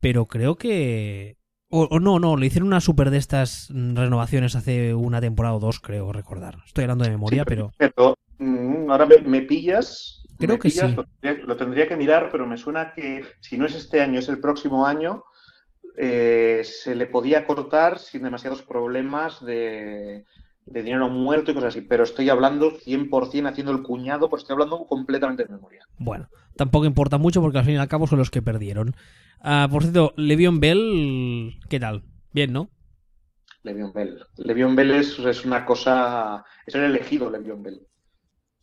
Pero creo que. O, no, no, le hicieron una super de estas renovaciones hace una temporada o dos, creo recordar. Estoy hablando de memoria, pero. pero Mm, ahora me, pillas. Creo que sí. Lo tendría, que mirar, pero me suena que si no es este año, es el próximo año, eh, se le podía cortar sin demasiados problemas de, dinero muerto y cosas así. Pero estoy hablando 100% haciendo el cuñado, pues estoy hablando completamente de memoria. Bueno, tampoco importa mucho porque al fin y al cabo son los que perdieron. Ah, por cierto, Levion Bell, ¿qué tal? Bien, ¿no? Levion Bell. Levion Bell es, es una cosa. Es el elegido, Levion Bell.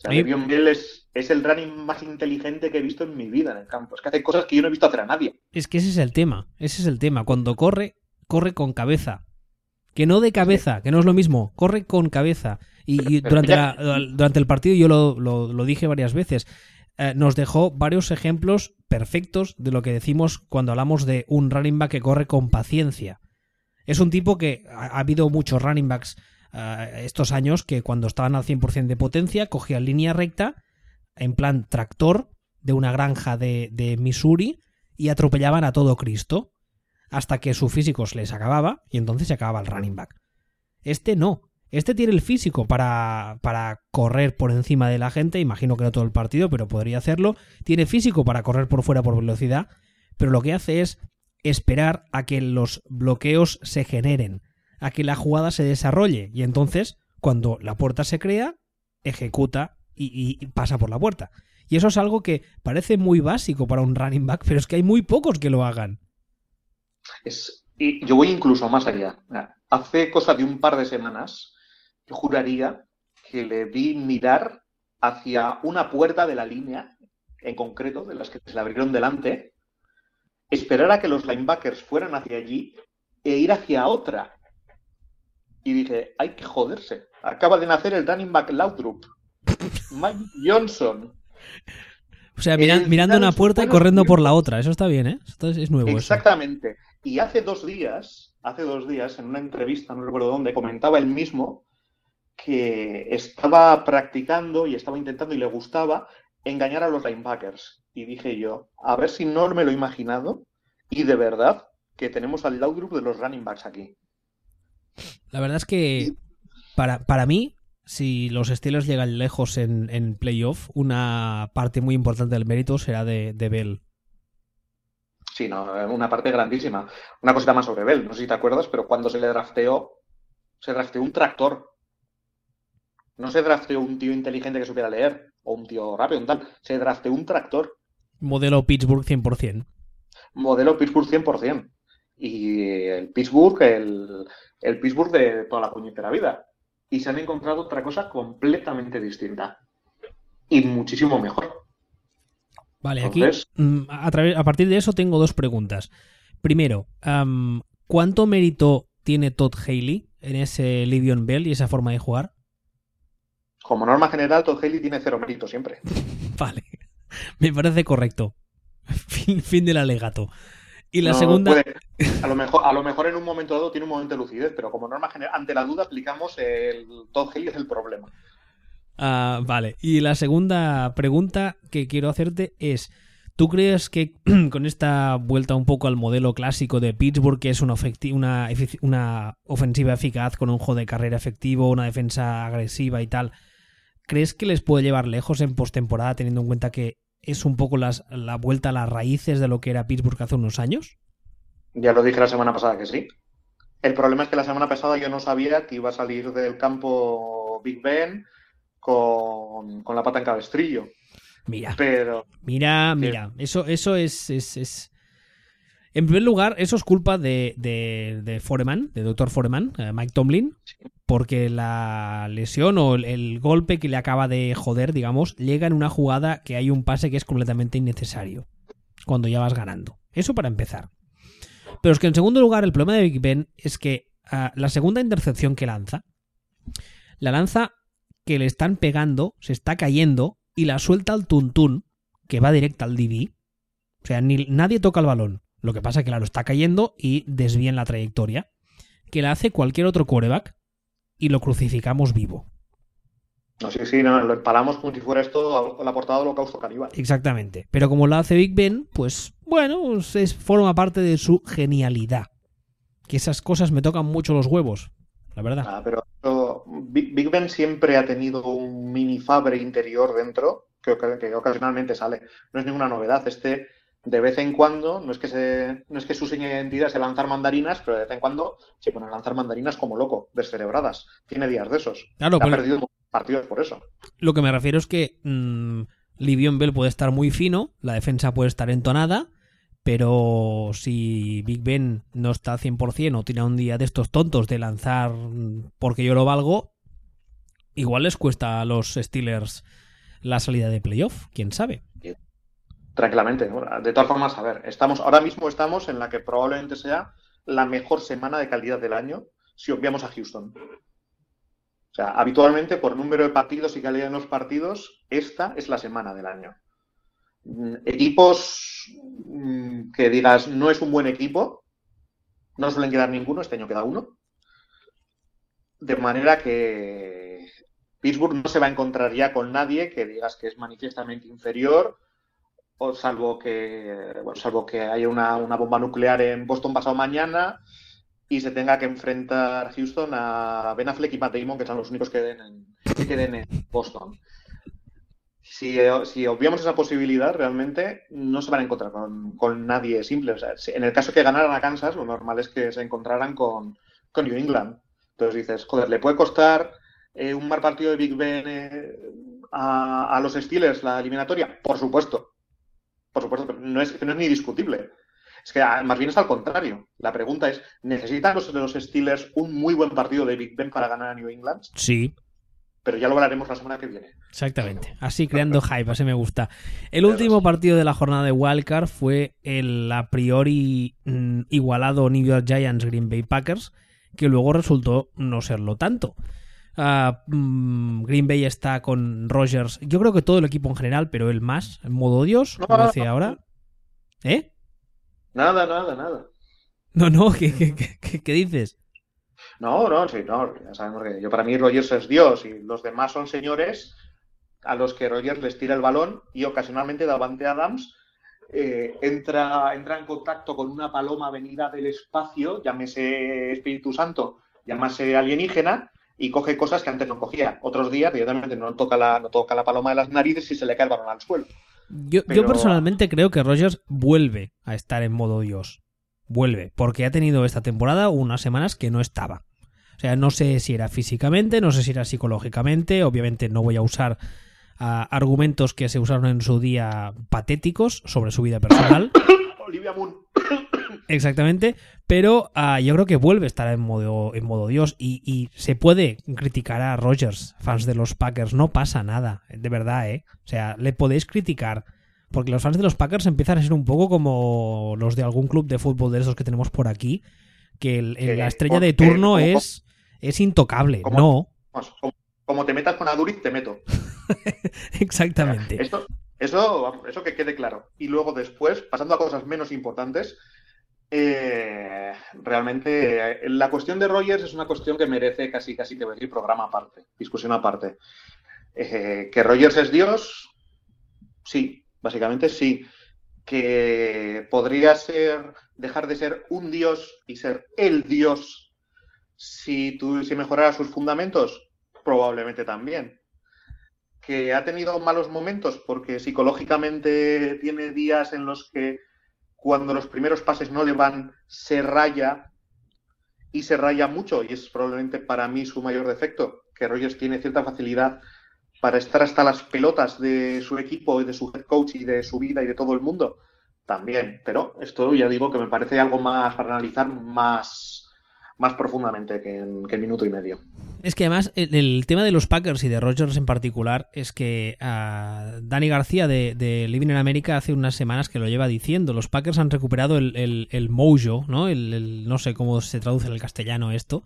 O Bell es, el running más inteligente que he visto en mi vida en el campo. Es que hace cosas que yo no he visto hacer a nadie. Es que ese es el tema. Ese es el tema. Cuando corre, corre con cabeza. Que no de cabeza, que no es lo mismo. Corre con cabeza. Y, durante, durante, el partido yo lo, dije varias veces. Eh, nos dejó varios ejemplos perfectos de lo que decimos cuando hablamos de un running back que corre con paciencia. Es un tipo que ha habido muchos running backs eh, estos años que cuando estaban al 100% de potencia cogían línea recta en plan tractor de una granja de, de Missouri y atropellaban a todo Cristo hasta que su físico se les acababa y entonces se acababa el running back. Este no. Este tiene el físico para, para, correr por encima de la gente, imagino que no todo el partido, pero podría hacerlo. Tiene físico para correr por fuera por velocidad, pero lo que hace es esperar a que los bloqueos se generen a que la jugada se desarrolle. Y entonces, cuando la puerta se crea, ejecuta y, pasa por la puerta. Y eso es algo que parece muy básico para un running back, pero es que hay muy pocos que lo hagan. Es, y yo voy incluso más allá. Hace cosa de un par de semanas, yo juraría que le vi mirar hacia una puerta de la línea, en concreto, de las que se le abrieron delante, esperar a que los linebackers fueran hacia allí e ir hacia otra y dije, hay que joderse. Acaba de nacer el running back Laudrup. Mike Johnson. O sea, mirando una puerta y corriendo por la otra. Eso está bien, ¿eh? Esto es, nuevo. Exactamente. Y hace dos días, hace dos días, en una entrevista, no recuerdo dónde, comentaba él mismo que estaba practicando y estaba intentando y le gustaba engañar a los linebackers. Y dije yo, a ver si no me lo he imaginado y de verdad que tenemos al Laudrup de los running backs aquí. La verdad es que para, para mí, si los estilos llegan lejos en, en, playoff, una parte muy importante del mérito será de, de, Bell. Sí, no, una parte grandísima. Una cosita más sobre Bell, no sé si te acuerdas, pero cuando se le drafteó, Se drafteó un tractor. No se drafteó un tío inteligente que supiera leer o un tío rápido, un tal. Se drafteó un tractor. Modelo Pittsburgh 100%. Modelo Pittsburgh 100%. Y el Pittsburgh, el, el Pittsburgh de toda la puñetera vida. Y se han encontrado otra cosa completamente distinta. Y muchísimo mejor. Vale, aquí mm, a, a, partir de eso tengo dos preguntas. Primero, um, ¿cuánto mérito tiene Todd Haley en ese Livion Bell y esa forma de jugar? Como norma general, Todd Haley tiene cero mérito siempre. vale, me parece correcto. fin, fin del alegato. Y la segunda. a, lo mejor, a lo mejor en un momento dado tiene un momento de lucidez, pero como norma general, ante la duda aplicamos el Todd Haley es el problema. Ah, vale. Y la segunda pregunta que quiero hacerte es. ¿Tú crees que con esta vuelta un poco al modelo clásico de Pittsburgh, que es una, ofensiva eficaz con un juego de carrera efectivo, una defensa agresiva y tal, ¿crees que les puede llevar lejos en postemporada teniendo en cuenta que es un poco la vuelta a las raíces de lo que era Pittsburgh hace unos años? Ya lo dije la semana pasada que sí. El problema es que la semana pasada yo no sabía que iba a salir del campo Big Ben con, la pata en cabestrillo. Mira. Pero. Mira, mira. Eso, eso es, es, En primer lugar, eso es culpa de, de, de Foreman, de Dr. Foreman, eh, Mike Tomlin, porque la lesión o el, golpe que le acaba de joder, digamos, llega en una jugada que hay un pase que es completamente innecesario. Cuando ya vas ganando. Eso para empezar. Pero es que en segundo lugar, el problema de Big Ben es que ah, la segunda intercepción que lanza, la lanza que le están pegando, se está cayendo y la suelta al tuntún, que va directa al DB. O sea, ni, nadie toca el balón. Lo que pasa es que, claro, está cayendo y desvía en la trayectoria. Que la hace cualquier otro quarterback y lo crucificamos vivo. No, sí, sí, no, lo empalamos como si fuera esto la portada de holocausto caníbal. Exactamente. Pero como lo hace Big Ben, pues bueno, es, forma parte de su genialidad. Que esas cosas me tocan mucho los huevos, la verdad. Ah, pero Big Ben siempre ha tenido un mini Fabre interior dentro, que, que, ocasionalmente sale. No es ninguna novedad. Este, de vez en cuando, no es que se, no es que su seña de identidad sea lanzar mandarinas, pero de vez en cuando se pone a lanzar mandarinas como loco, descerebradas. Tiene días de esos. Claro, ha perdido partidos por eso. Lo que me refiero es que mmm, Livion Bell puede estar muy fino, la defensa puede estar entonada, pero si Big Ben no está al 100% o tiene un día de estos tontos de lanzar porque yo lo valgo, igual les cuesta a los Steelers la salida de playoff, quién sabe. Tranquilamente, de todas formas, a ver, estamos, ahora mismo estamos en la que probablemente sea la mejor semana de calidad del año si obviamos a Houston. O sea, habitualmente por número de partidos y calidad de los partidos, esta es la semana del año. Mm, equipos mm, que digas no es un buen equipo, no suelen quedar ninguno, este año queda uno. De manera que Pittsburgh no se va a encontrar ya con nadie que digas que es manifiestamente inferior, o salvo que, bueno, salvo que haya una, bomba nuclear en Boston pasado mañana y se tenga que enfrentar Houston a Ben Affleck y Matt Damon, que son los únicos que que queden en Boston si, si, obviamos esa posibilidad, realmente no se van a encontrar con, nadie simple. O sea, en el caso que ganaran a Kansas, lo normal es que se encontraran con, New England. Entonces dices, joder, ¿le puede costar eh, un mal partido de Big Ben eh, a, los Steelers la eliminatoria? Por supuesto. Por supuesto, no es, no es ni discutible. Es que ah, más bien es al contrario. La pregunta es, ¿necesitan los, los Steelers un muy buen partido de Big Ben para ganar a New England? Sí, pero ya lo hablaremos la semana que viene. Exactamente, así creando hype, así me gusta. El último partido de la jornada de Wildcard fue el a priori mm, igualado New York Giants Green Bay Packers, que luego resultó no serlo tanto. Ah, mm, Green Bay está con Rogers, yo creo que todo el equipo en general, pero el más, en modo Dios, como hace ahora. ¿Eh? Nada, nada, nada. No, no, qué dices? No, no, sí, no, ya sabemos que yo para mí Rogers es Dios y los demás son señores a los que Rogers les tira el balón y ocasionalmente Davante Adams eh, entra, entra en contacto con una paloma venida del espacio, llámese Espíritu Santo, llámese alienígena, y coge cosas que antes no cogía. Otros días, directamente no toca la, no toca la paloma de las narices y se le cae el balón al suelo. Yo, yo personalmente creo que Rogers vuelve a estar en modo Dios vuelve, porque ha tenido esta temporada unas semanas que no estaba. O sea, no sé si era físicamente, no sé si era psicológicamente, obviamente no voy a usar ah, argumentos que se usaron en su día patéticos sobre su vida personal. Olivia Moon. Exactamente, pero ah, yo creo que vuelve a estar en modo, en modo Dios y, y se puede criticar a Rogers, fans de los Packers, no pasa nada, de verdad, ¿eh? O sea, le podéis criticar, porque los fans de los Packers empiezan a ser un poco como los de algún club de fútbol de esos que tenemos por aquí, que el- el- la estrella de turno es, es intocable, como- no, como, te metas con Aduriz, te meto. exactamente. Esto, eso, eso que quede claro. Y luego después, pasando a cosas menos importantes, eh, realmente eh, la cuestión de Rogers es una cuestión que merece casi, casi te voy a decir, programa aparte, discusión aparte. Eh, que Rogers es Dios, sí, básicamente sí. Que podría ser, dejar de ser un Dios y ser el Dios si, tu, si mejorara sus fundamentos, probablemente también que ha tenido malos momentos porque psicológicamente tiene días en los que cuando los primeros pases no le van, se raya y se raya mucho y es probablemente para mí su mayor defecto, que Rogers tiene cierta facilidad para estar hasta las pelotas de su equipo y de su head coach y de su vida y de todo el mundo. También, pero esto ya digo que me parece algo más para analizar más, más profundamente que en, que en minuto y medio. Es que además el, el tema de los Packers y de Rogers en particular es que ah, Dani García de, de Living in America hace unas semanas que lo lleva diciendo. Los Packers han recuperado el, el, el mojo, ¿no? El, no sé cómo se traduce en el castellano esto.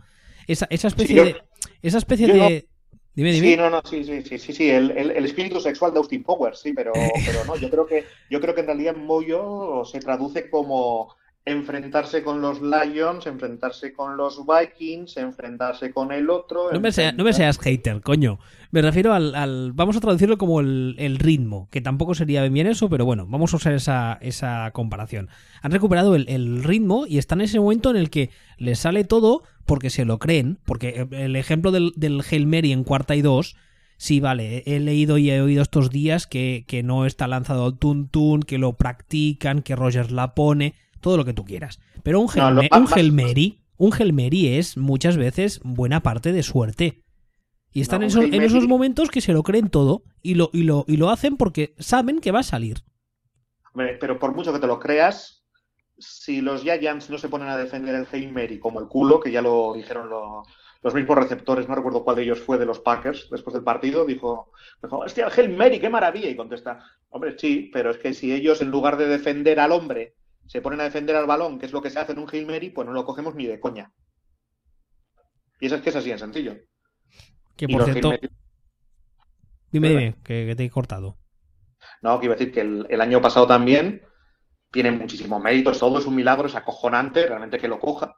Esa, esa especie Sí, yo- de. Esa especie de. Dime, dime. Sí, no, no, sí, sí, sí, sí, sí, el, el- el espíritu sexual de Austin Powers, sí, pero, pero no, yo creo que, yo creo que en realidad Moyo se traduce como enfrentarse con los Lions, enfrentarse con los Vikings, enfrentarse con el otro. No me, sea- no me enfrentar- seas hater, coño. Me refiero al, al- Vamos a traducirlo como el, el ritmo, que tampoco sería bien eso, pero bueno, vamos a usar esa, esa comparación. Han recuperado el, el ritmo y están en ese momento en el que les sale todo porque se lo creen. Porque el ejemplo del, del Hail Mary en cuarta y dos. Sí, vale, he leído y he oído estos días que, que no está lanzado al tuntún, que lo practican, que Rogers la pone, todo lo que tú quieras. Pero un No, un Mary es muchas veces buena parte de suerte. Y están No, en, esos, en momentos que se lo creen todo y lo, y, lo, y lo hacen porque saben que va a salir. Hombre, Pero por mucho que te lo creas, si los Giants no se ponen a defender el Hail Mary como el culo, que ya lo dijeron lo- los mismos receptores, no recuerdo cuál de ellos fue de los Packers, después del partido, dijo, dijo hostia, el Hail Mary, qué maravilla, y contesta, hombre, sí, pero es que si ellos en lugar de defender al hombre se ponen a defender al balón, que es lo que se hace en un Hail Mary, pues no lo cogemos ni de coña. Y eso es que es así de sencillo. Que por cierto, Mary- dime, dime, que, que te he cortado. No, que iba a decir que el, el año pasado también tiene muchísimos méritos, todo es un milagro, es acojonante realmente que lo coja.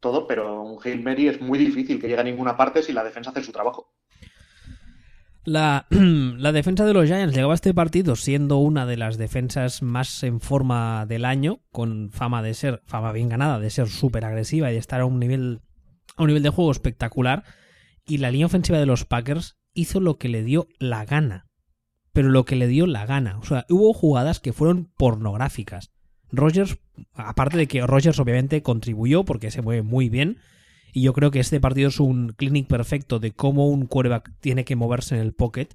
Todo, pero un Hail Mary es muy difícil que llegue a ninguna parte si la defensa hace su trabajo. La, la defensa de los Giants llegaba a este partido siendo una de las defensas más en forma del año, con fama de ser, fama bien ganada, de ser súper agresiva y de estar a un nivel, a un nivel de juego espectacular. Y la línea ofensiva de los Packers hizo lo que le dio la gana. Pero lo que le dio la gana. O sea, hubo jugadas que fueron pornográficas. Rogers, aparte de que Rogers obviamente contribuyó porque se mueve muy bien, y yo creo que este partido es un clinic perfecto de cómo un quarterback tiene que moverse en el pocket.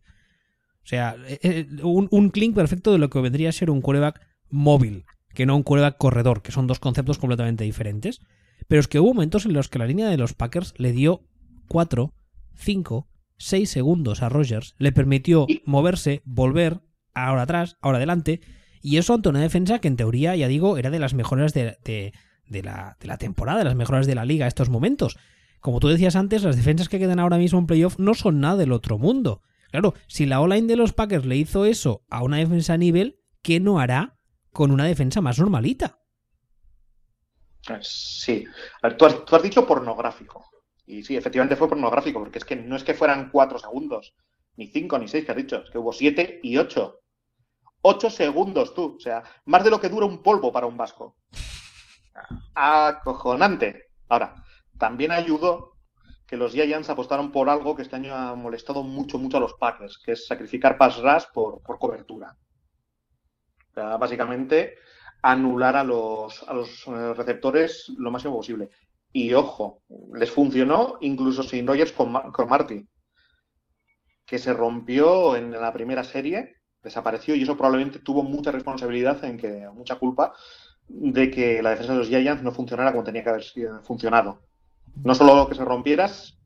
O sea, eh, eh, un, un clinic perfecto de lo que vendría a ser un quarterback móvil, que no un quarterback corredor, que son dos conceptos completamente diferentes. Pero es que hubo momentos en los que la línea de los Packers le dio 4, 5, 6 segundos a Rogers, le permitió moverse, volver, ahora atrás, ahora adelante, y eso ante una defensa que en teoría, ya digo, era de las mejores de, de- de la, de la temporada, de las mejores de la liga a estos momentos. Como tú decías antes, las defensas que quedan ahora mismo en playoff no son nada del otro mundo. Claro, si la online de los Packers le hizo eso a una defensa a nivel, ¿qué no hará con una defensa más normalita? Sí. A ver, tú, has, tú has dicho pornográfico. Y sí, efectivamente fue pornográfico, porque es que no es que fueran cuatro segundos, ni cinco, ni seis que has dicho, es que hubo siete y ocho. Ocho segundos, tú. O sea, más de lo que dura un polvo para un vasco. Acojonante. Ahora, también ayudó que los Giants apostaron por algo que este año ha molestado mucho, mucho a los Packers, que es sacrificar pass rush por, por cobertura. Básicamente anular a los, a los eh, receptores lo máximo posible. Y ojo, les funcionó incluso sin Rogers con, con Marty, que se rompió en la primera serie, desapareció y eso probablemente tuvo mucha responsabilidad en que, mucha culpa de que la defensa de los Giants no funcionara como tenía que haber funcionado. No solo que se rompieras,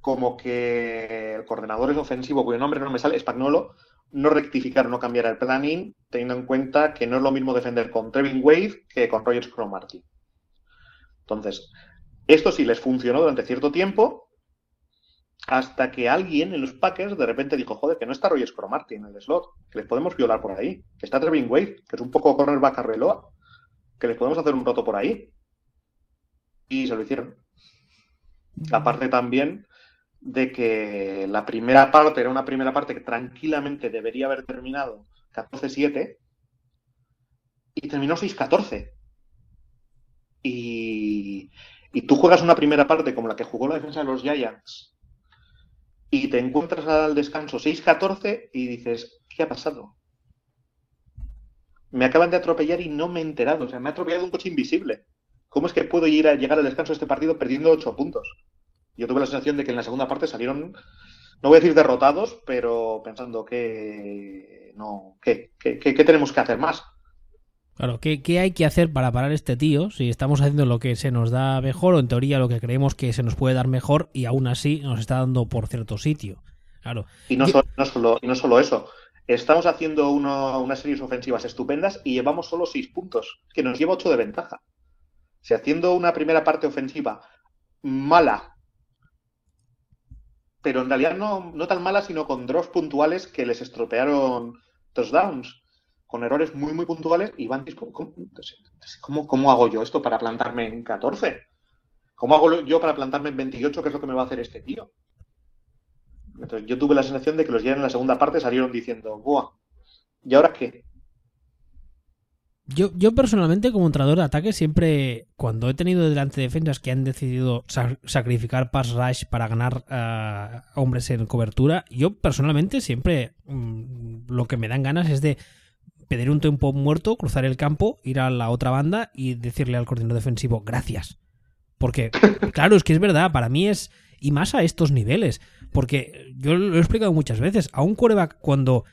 como que el coordinador es ofensivo, cuyo nombre no me sale, Spagnolo, no rectificar, no cambiar el planning, teniendo en cuenta que no es lo mismo defender con Trevin Wade que con Rogers Cromarty. Entonces, esto sí les funcionó durante cierto tiempo, hasta que alguien en los Packers de repente dijo, joder, que no está Rogers Cromarty en el slot, que les podemos violar por ahí, que está Trevin Wade, que es un poco cornerback a reloj, que les podemos hacer un roto por ahí. Y se lo hicieron. Aparte también de que la primera parte era una primera parte que tranquilamente debería haber terminado 14-7 y terminó 6-14. Y, y tú juegas una primera parte como la que jugó la defensa de los Giants y te encuentras al descanso 6-14 y dices, ¿qué ha pasado? Me acaban de atropellar y no me he enterado. O sea, me ha atropellado un coche invisible. ¿Cómo es que puedo ir a llegar al descanso de este partido perdiendo 8 puntos? Yo tuve la sensación de que en la segunda parte salieron, no voy a decir derrotados, pero pensando que no, ¿qué, qué, qué tenemos que hacer más? Claro, ¿qué, ¿qué, hay que hacer para parar este tío si estamos haciendo lo que se nos da mejor o en teoría lo que creemos que se nos puede dar mejor y aún así nos está dando por cierto sitio? Claro. Y no, solo, no, solo, no solo eso, estamos haciendo uno, unas series ofensivas estupendas y llevamos solo seis puntos, que nos lleva ocho de ventaja. Si haciendo una primera parte ofensiva mala, pero en realidad no, no tan mala, sino con drops puntuales que les estropearon touchdowns con errores muy, muy puntuales y van ¿cómo, cómo, hago yo esto para plantarme en 14? ¿Cómo hago yo para plantarme en 28, que es lo que me va a hacer este tío? Yo tuve la sensación de que los ya en la segunda parte salieron diciendo, ¡buah! ¿Y ahora qué? Yo, yo personalmente, como entrenador de ataque, siempre, cuando he tenido delante defensas que han decidido sacrificar pass rush para ganar uh, hombres en cobertura, yo personalmente siempre mmm, lo que me dan ganas es de pedir un tiempo muerto, cruzar el campo, ir a la otra banda y decirle al coordinador defensivo gracias. Porque, claro, es que es verdad, para mí es. Y más a estos niveles. Porque yo lo he explicado muchas veces. A un quarterback, cuando.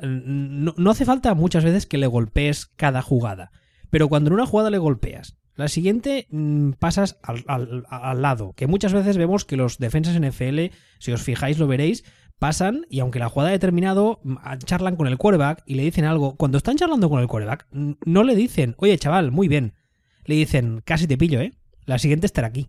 No, no hace falta muchas veces que le golpees cada jugada. Pero cuando en una jugada le golpeas, la siguiente mmm, pasas al, al, al, lado. Que muchas veces vemos que los defensas NFL, si os fijáis, lo veréis, pasan y aunque la jugada haya terminado, charlan con el quarterback y le dicen algo. Cuando están charlando con el quarterback, no le dicen, oye chaval, muy bien. Le dicen, casi te pillo, ¿eh? La siguiente estará aquí.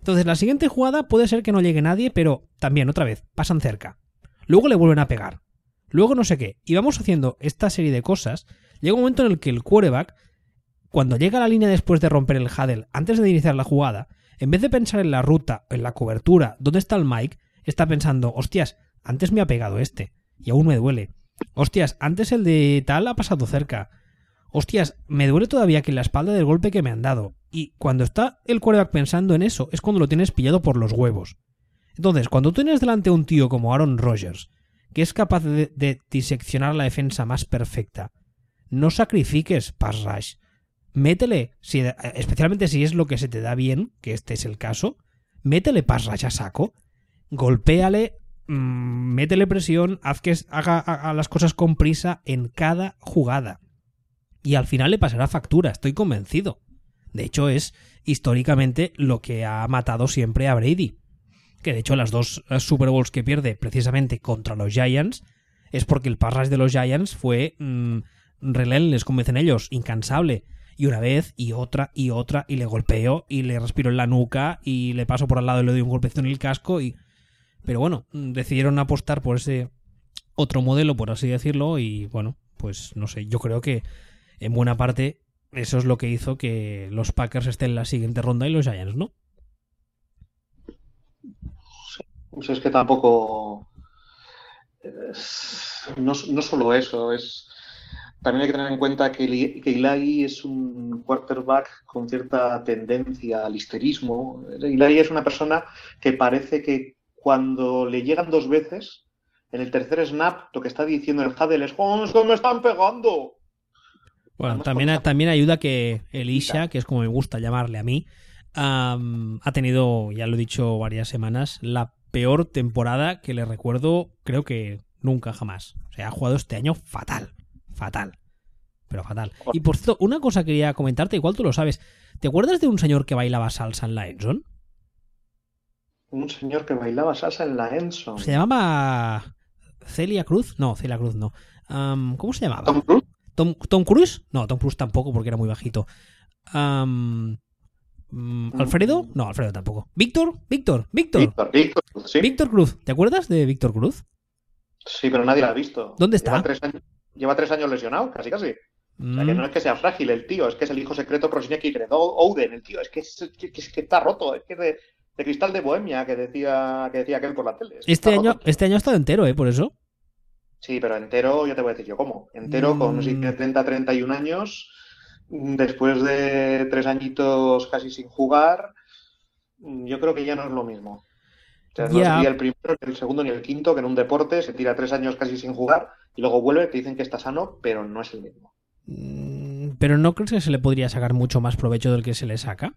Entonces, la siguiente jugada puede ser que no llegue nadie, pero también, otra vez, pasan cerca. Luego le vuelven a pegar. Luego no sé qué. Y vamos haciendo esta serie de cosas. Llega un momento en el que el quarterback, cuando llega a la línea después de romper el huddle, antes de iniciar la jugada, en vez de pensar en la ruta, en la cobertura, dónde está el mic, está pensando, hostias, antes me ha pegado este. Y aún me duele. Hostias, antes el de tal ha pasado cerca. Hostias, me duele todavía que la espalda del golpe que me han dado. Y cuando está el quarterback pensando en eso, es cuando lo tienes pillado por los huevos. Entonces, cuando tienes delante a un tío como Aaron Rodgers, que es capaz de, de diseccionar la defensa más perfecta, no sacrifiques pass rush. Métele, si, especialmente si es lo que se te da bien, que este es el caso, métele pass rush a saco, golpéale, mmm, métele presión, haz que haga, las cosas con prisa en cada jugada. Y al final le pasará factura, estoy convencido. De hecho, es históricamente lo que ha matado siempre a Brady. Que de hecho las dos Super Bowls que pierde precisamente contra los Giants es porque el pass de los Giants fue mmm, relentless, como dicen ellos, incansable. Y una vez, y otra, y otra, y le golpeo, y le respiro en la nuca, y le paso por al lado y le doy un golpecito en el casco, y pero bueno, decidieron apostar por ese otro modelo, por así decirlo, y bueno, pues no sé, yo creo que en buena parte eso es lo que hizo que los Packers estén en la siguiente ronda y los Giants, ¿no? Pues es que tampoco. No, no solo eso, es. También hay que tener en cuenta que, que es un quarterback con cierta tendencia al histerismo. Ilagi es una persona que parece que cuando le llegan dos veces, en el tercer snap, lo que está diciendo el Hadel es ¡Oh, es que me están pegando! Bueno, también, también ayuda que Elisha, que es como me gusta llamarle a mí, ha tenido, ya lo he dicho varias semanas, la peor temporada que le recuerdo, creo que nunca jamás. O sea, ha jugado este año fatal, fatal, pero fatal. Y por cierto, una cosa quería comentarte, igual tú lo sabes. ¿Te acuerdas de un señor que bailaba salsa en la Enson? Un señor que bailaba salsa en la Enson. Se llamaba Celia Cruz. No, Celia Cruz no. ¿Cómo se llamaba? ¿Tom Cruise? ¿Tom, Cruise? No, Tom Cruise tampoco porque era muy bajito. Mm, ¿Alfredo? No, Alfredo tampoco. ¿Víctor? ¿Víctor? ¿Víctor? Víctor, Víctor, sí. Víctor Cruz. ¿Te acuerdas de Víctor Cruz? Sí, pero nadie la ha visto. ¿Dónde está? Lleva tres años, lesionado, casi casi. O sea, que Mm, no es que sea frágil el tío, es que es el hijo secreto Krosniak y Ouden, el tío, es que, es, que, es que está roto, es que de, cristal de Bohemia que decía que decía aquel por la tele. Este año, roto. este año ha estado entero, ¿eh? Por eso. Sí, pero entero, yo te voy a decir yo cómo. Entero, con Mm. sí, 30, 31 años, mm, después de tres añitos casi sin jugar, mm, yo creo que ya no es lo mismo. O sea, no sería el primero, ni el segundo, ni el quinto, que en un deporte se tira tres años casi sin jugar y luego vuelve, te dicen que está sano, pero no es el mismo. Mm, Pero ¿no crees que se le podría sacar mucho más provecho del que se le saca?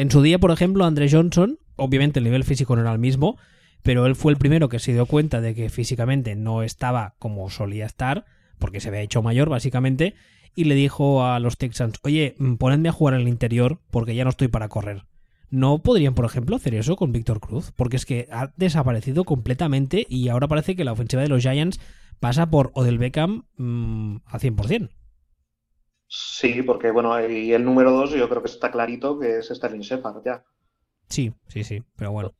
En su día, por ejemplo, André Johnson, obviamente el nivel físico no era el mismo, pero él fue el primero que se dio cuenta de que físicamente no estaba como solía estar, porque se había hecho mayor, básicamente, y le dijo a los Texans, oye, mm, ponedme a jugar en el interior porque ya no estoy para correr. ¿No podrían, por ejemplo, hacer eso con Víctor Cruz? Porque es que ha desaparecido completamente y ahora parece que la ofensiva de los Giants pasa por Odell Beckham mm, al 100%. Sí, porque bueno, y el número dos yo creo que está clarito que es Sterling Shepard ya. Sí, sí, sí, pero bueno.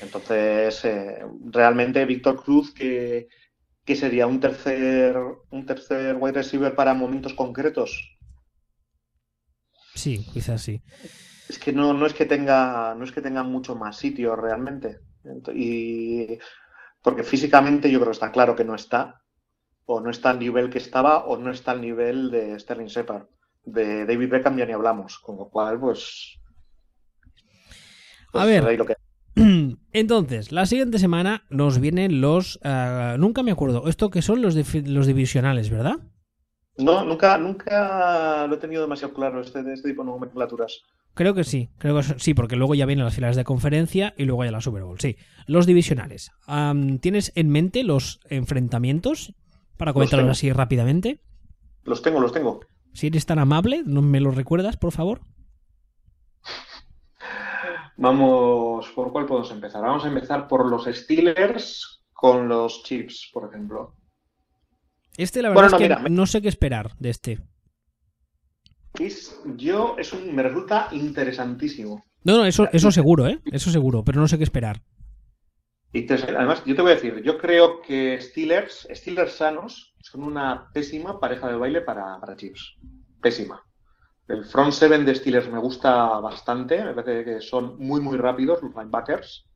Entonces, eh, realmente Víctor Cruz, que, que sería un tercer, un tercer wide receiver para momentos concretos. Sí, quizás sí. Es que no, no es que tenga, no es que tenga mucho más sitio realmente. Ent- Y porque físicamente yo creo que está claro que no está. O no está al nivel que estaba, o no está al nivel de Sterling Shepard. De David Beckham ya ni hablamos. Con lo cual, pues. pues A ver. ahí lo que- Entonces, la siguiente semana nos vienen los... ah, nunca me acuerdo. Esto que son los, los divisionales, ¿verdad? No, nunca, nunca lo he tenido demasiado claro este, este tipo de nomenclaturas. Creo que sí, creo que sí, porque luego ya vienen las finales de conferencia y luego ya la Super Bowl. Sí, los divisionales. ¿Tienes en mente los enfrentamientos? Para comentarlos así rápidamente. Los tengo, los tengo. Si eres tan amable, ¿no me los recuerdas, por favor? Vamos, ¿por cuál podemos empezar? Vamos a empezar por los Steelers con los Chiefs, por ejemplo. Este, la verdad Bueno, no, es que mira, no sé qué esperar de este. Es- yo, es un, me resulta interesantísimo. No, no, eso, eso seguro, ¿eh? Eso seguro, pero no sé qué esperar. Además, yo te voy a decir, yo creo que Steelers, Steelers sanos, son una pésima pareja de baile para, Chiefs. Pésima. El front seven de Steelers me gusta bastante, me parece que son muy, muy rápidos los linebackers.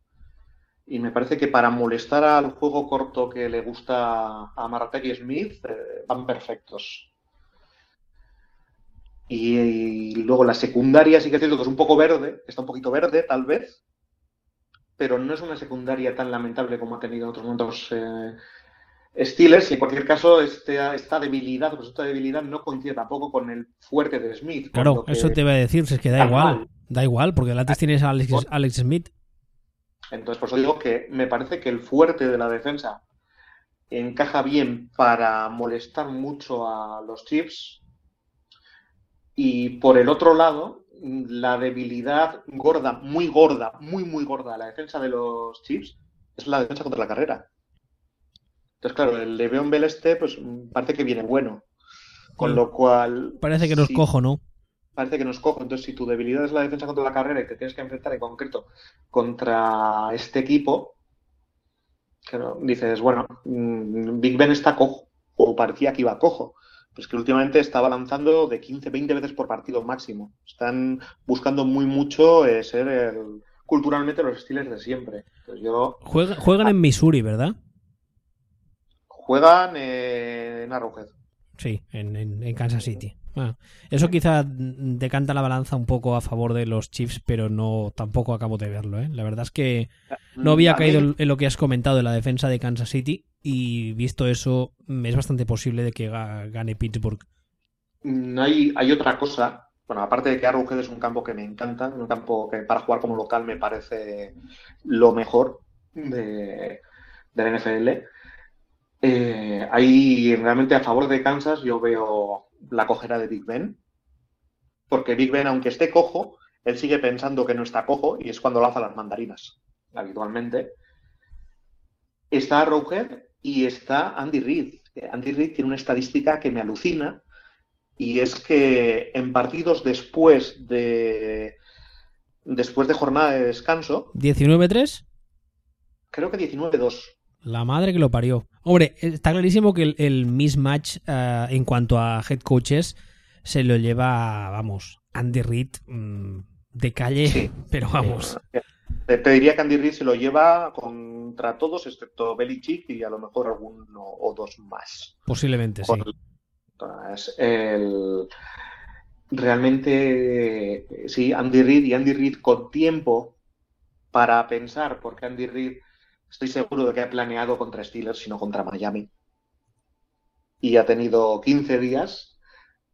Y me parece que para molestar al juego corto que le gusta a Maratek y Smith, eh, van perfectos. Y, y luego la secundaria sí que es cierto que es un poco verde, está un poquito verde tal vez, pero no es una secundaria tan lamentable como ha tenido en otros momentos eh, Steelers. Y en cualquier caso, este- esta debilidad, pues esta debilidad no coincide tampoco con el fuerte de Smith. Claro, que- eso te iba a decir, si es que da igual. mal. Da igual, porque antes tienes a Alex. Alex Smith. Entonces, por eso digo que me parece que el fuerte de la defensa encaja bien para molestar mucho a los Chiefs. Y por el otro lado, la debilidad gorda, muy gorda, muy, muy gorda de la defensa de los Chiefs es la defensa contra la carrera. Entonces, claro, el Le'Veon Bell este, pues parece que viene bueno. Con Sí. lo cual. Parece que nos si- cojo, ¿no? parece que nos cojo. Entonces, si tu debilidad es la defensa contra la carrera y te tienes que enfrentar en concreto contra este equipo, claro, dices, bueno, mm, Big Ben está cojo, o parecía que iba cojo. Pues que últimamente estaba lanzando de 15, 20 veces por partido máximo. Están buscando muy mucho eh, ser el- culturalmente los estilos de siempre. Entonces yo Juega- juegan en Missouri, ¿verdad? juegan eh, en Arrowhead. Sí, en, en- en Kansas City. Ah, eso quizá decanta la balanza un poco a favor de los Chiefs, pero no tampoco acabo de verlo. ¿eh? La verdad es que no había caído en- en lo que has comentado de la defensa de Kansas City y visto eso es bastante posible de que ga- gane Pittsburgh. Mm, Hay, hay otra cosa bueno, aparte de que Arrowhead es un campo que me encanta, un campo que para jugar como local me parece lo mejor de, NFL. Eh, ahí realmente a favor de Kansas yo veo la cojera de Big Ben, porque Big Ben, aunque esté cojo, él sigue pensando que no está cojo y es cuando lanza las mandarinas, habitualmente. Está Arrowhead y está Andy Reid. Andy Reid tiene una estadística que me alucina y es que en partidos después de después de jornada de descanso. ¿19-3? Creo que 19-2. La madre que lo parió. Hombre, está clarísimo que el, mismatch eh, en cuanto a head coaches se lo lleva, vamos, Andy Reid mm, de calle, pero vamos. Te, diría que Andy Reid se lo lleva contra todos, excepto Belichick y a lo mejor alguno o dos más. Posiblemente, sí. El, realmente, sí, Andy Reid y Andy Reid con tiempo para pensar, porque Andy Reid estoy seguro de que ha planeado contra Steelers, sino contra Miami. Y ha tenido 15 días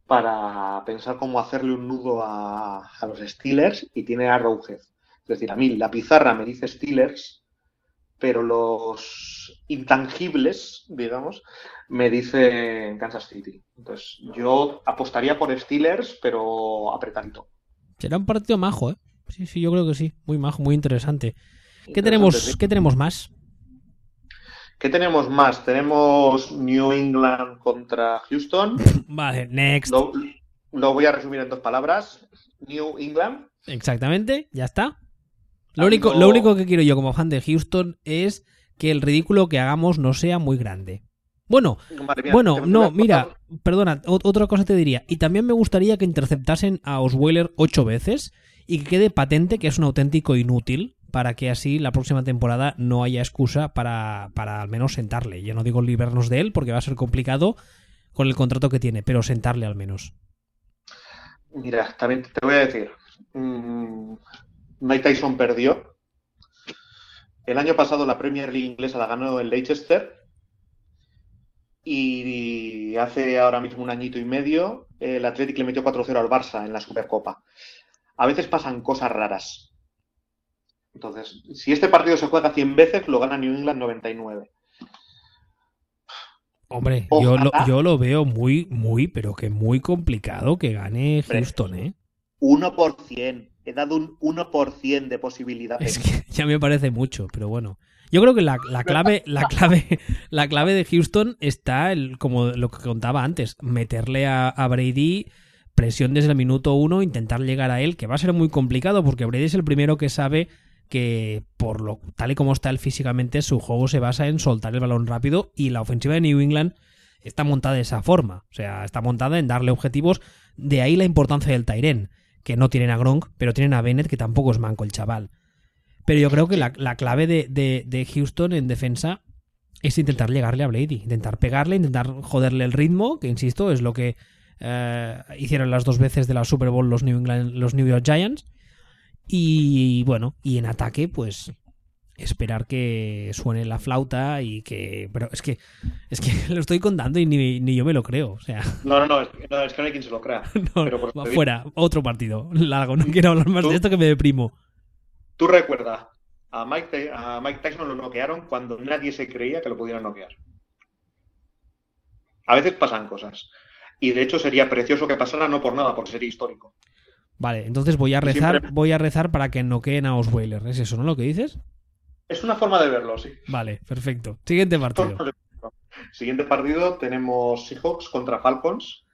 para pensar cómo hacerle un nudo a, los Steelers y tiene a Rowhead. Es decir, a mí la pizarra me dice Steelers, pero los intangibles, digamos, me dicen Kansas City. Entonces, yo apostaría por Steelers, pero apretadito. Será un partido majo, ¿eh? Sí, sí, yo creo que sí. Muy majo, muy interesante. ¿Qué tenemos, ¿Qué tenemos más? ¿Qué tenemos más? Tenemos New England contra Houston. Vale, next. Lo, voy a resumir en dos palabras. New England. Exactamente, ya está. Lo único, lo único que quiero yo como fan de Houston es que el ridículo que hagamos no sea muy grande. Bueno, bueno, no, mira, perdona, otra cosa te diría. Y también me gustaría que interceptasen a Osweiler ocho veces y que quede patente que es un auténtico inútil para que así la próxima temporada no haya excusa para, para al menos sentarle. Yo no digo librarnos de él porque va a ser complicado con el contrato que tiene, pero sentarle al menos. Mira, también te voy a decir, mm, Mike Tyson perdió. El año pasado la Premier League inglesa la ganó el Leicester y hace ahora mismo un añito y medio el Athletic le metió 4-0 al Barça en la Supercopa. A veces pasan cosas raras. Entonces, si este partido se juega 100 veces, lo gana New England 99. Hombre, yo lo, veo muy, muy, pero que muy complicado que gane Houston, ¿eh? 1%. He dado un 1% de posibilidades. Es que ya me parece mucho, pero bueno. Yo creo que la, clave, la clave, la clave de Houston está, el, como lo que contaba antes, meterle a, a Brady presión desde el minuto uno, intentar llegar a él, que va a ser muy complicado porque Brady es el primero que sabe que por lo tal y como está él físicamente, su juego se basa en soltar el balón rápido y la ofensiva de New England está montada de esa forma. O sea, está montada en darle objetivos. De ahí la importancia del Tyren, que no tienen a Gronk, pero tienen a Bennett, que tampoco es manco el chaval. Pero yo creo que la, clave de, Houston en defensa es intentar llegarle a Brady, intentar pegarle, intentar joderle el ritmo, que insisto, es lo que eh, hicieron las dos veces de la Super Bowl los New, los New York Giants. Y bueno, y en ataque, pues esperar que suene la flauta y que. Pero es que es que lo estoy contando y ni, yo me lo creo. O sea. No, no, no, es, que no hay quien se lo crea. no, fuera, otro partido. Largo, no quiero hablar más de esto que me deprimo. Tú recuerda, a Mike, a Mike Tyson lo noquearon cuando nadie se creía que lo pudieran noquear. A veces pasan cosas. Y de hecho sería precioso que pasara no por nada, porque sería histórico. Vale, entonces voy a rezar, voy a rezar para que noqueen a Osweiler. ¿Es eso, no lo que dices? Es una forma de verlo, sí. Vale, perfecto. Siguiente partido. Siguiente partido tenemos Seahawks contra Falcons.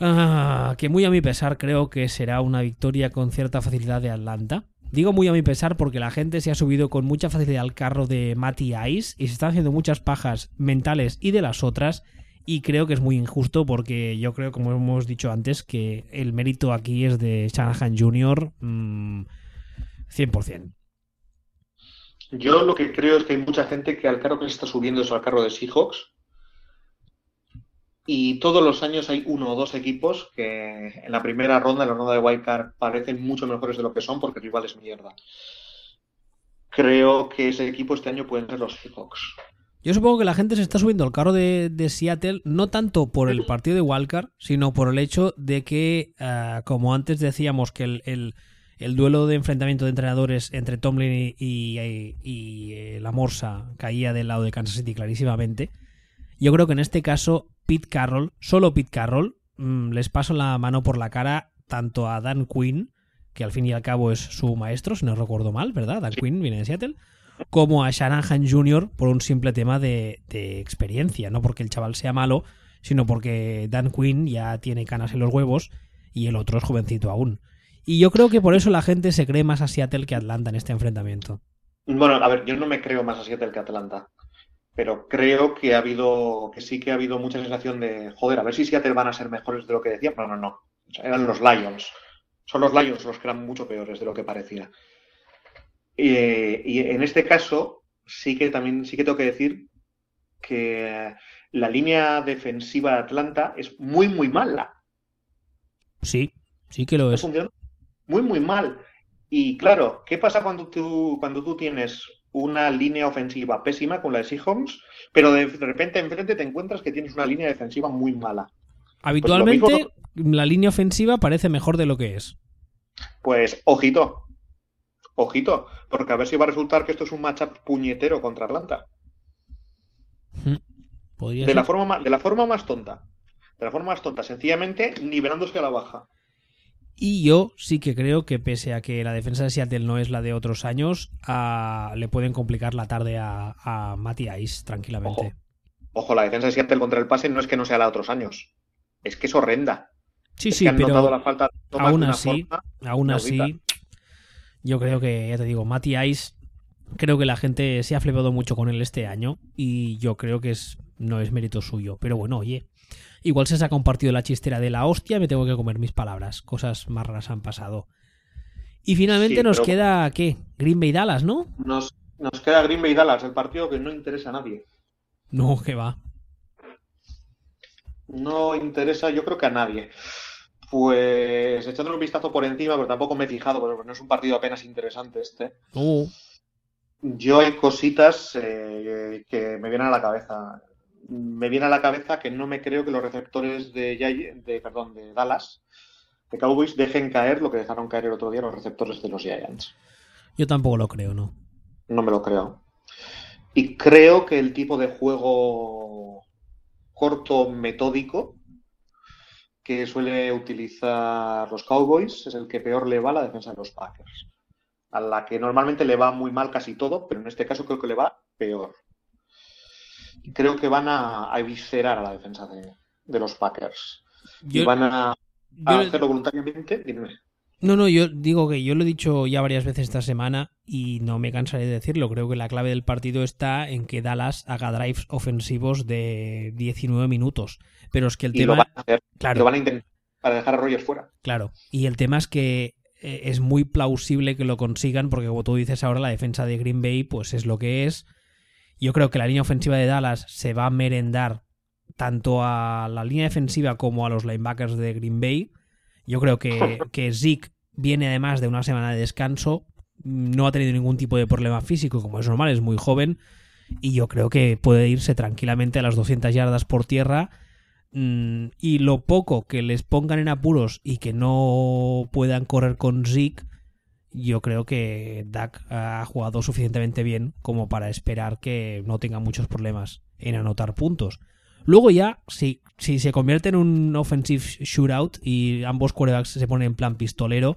Ah, que muy a mi pesar creo que será una victoria con cierta facilidad de Atlanta. Digo muy a mi pesar porque la gente se ha subido con mucha facilidad al carro de Matty Ice y se están haciendo muchas pajas mentales y de las otras y creo que es muy injusto porque yo creo, como hemos dicho antes, que el mérito aquí es de Shanahan Jr. 100%. Yo lo que creo es que hay mucha gente que al carro que se está subiendo es al carro de Seahawks. Y todos los años hay uno o dos equipos que en la primera ronda, en la ronda de Wildcard, parecen mucho mejores de lo que son porque el rival es mierda. Creo que ese equipo este año pueden ser los Seahawks. Yo supongo que la gente se está subiendo al carro de, Seattle no tanto por el partido de Wildcard, sino por el hecho de que, ah, como antes decíamos, que el, duelo de enfrentamiento de entrenadores entre Tomlin y, y, eh, la Morsa caía del lado de Kansas City clarísimamente. Yo creo que en este caso, Pete Carroll, solo Pete Carroll, mm, les paso la mano por la cara tanto a Dan Quinn, que al fin y al cabo es su maestro, si no recuerdo mal, ¿verdad? Dan Quinn viene de Seattle como a Shanahan Jr. por un simple tema de, experiencia, no porque el chaval sea malo, sino porque Dan Quinn ya tiene canas en los huevos y el otro es jovencito aún. Y yo creo que por eso la gente se cree más a Seattle que a Atlanta en este enfrentamiento. Bueno, a ver, yo no me creo más a Seattle que a Atlanta. Pero creo que ha habido, que sí que ha habido mucha sensación de, joder, a ver si Seattle van a ser mejores de lo que decían. No, no, no. eran los Lions. Son los Lions los que eran mucho peores de lo que parecía. y en este caso, sí que también sí que tengo que decir que la línea defensiva de Atlanta es muy, muy mala. Sí, sí que lo es. Muy, muy mal. Y claro, ¿qué pasa cuando tú, cuando tú tienes una línea ofensiva pésima con la de Seahawks, pero de repente enfrente te encuentras que tienes una línea defensiva muy mala? Habitualmente la línea ofensiva parece mejor de lo que es. Pues ojito, ojito, porque a ver si va a resultar que esto es un matchup puñetero contra Atlanta. de, la forma de la forma más tonta. De la forma más tonta, sencillamente nivelándose a la baja. Y yo sí que creo que pese a que la defensa de Seattle no es la de otros años, le pueden complicar la tarde a, a Ice tranquilamente. Ojo. la defensa de Seattle contra el pase no es que no sea la de otros años. Es que es horrenda. Sí, sí, pero la falta aún así, aún así, yo creo que, ya te digo, Matty Ice, creo que la gente se ha flipado mucho con él este año y yo creo que es, no es mérito suyo. Pero bueno, oye, Igual se saca un partido de la chistera de la hostia, me tengo que comer mis palabras. Cosas más raras han pasado. Y finalmente nos queda, ¿qué? Green Bay Dallas, ¿no? Nos, nos queda Green Bay Dallas, el partido que no interesa a nadie. No, que va. No interesa, yo creo que a nadie. Pues echándole un vistazo por encima, pero tampoco me he fijado, porque no es un partido apenas interesante este. Uh. Yo hay cositas eh, que me vienen a la cabeza me viene a la cabeza que no me creo que los receptores de, de, perdón, de Dallas, de Cowboys, dejen caer lo que dejaron caer el otro día los receptores de los Giants. Yo tampoco lo creo, ¿no? No me lo creo. Y creo que el tipo de juego corto, metódico, que suele utilizar los Cowboys es el que peor le va a la defensa de los Packers. A la que normalmente le va muy mal casi todo, pero en este caso creo que le va peor creo que van a, eviscerar a la defensa de, los Packers. y van a, hacerlo voluntariamente. No, no, yo digo que yo lo he dicho ya varias veces esta semana y no me cansaré de decirlo. Creo que la clave del partido está en que Dallas haga drives ofensivos de 19 minutos. Pero es que el tema. Lo van a hacer, claro, lo van a intentar para dejar a Rogers fuera. Claro, y el tema es que eh, es muy plausible que lo consigan porque, como tú dices ahora, la defensa de Green Bay pues es lo que es yo creo que la línea ofensiva de Dallas se va a merendar tanto a la línea defensiva como a los linebackers de Green Bay. Yo creo que, que Zeke viene además de una semana de descanso, no ha tenido ningún tipo de problema físico, como es normal, es muy joven, y yo creo que puede irse tranquilamente a las 200 yardas por tierra. Mm, y lo poco que les pongan en apuros y que no puedan correr con Zeke, yo creo que Dak ha jugado suficientemente bien como para esperar que no tenga muchos problemas en anotar puntos. Luego ya, si, si se convierte en un offensive shootout y ambos quarterbacks se ponen en plan pistolero,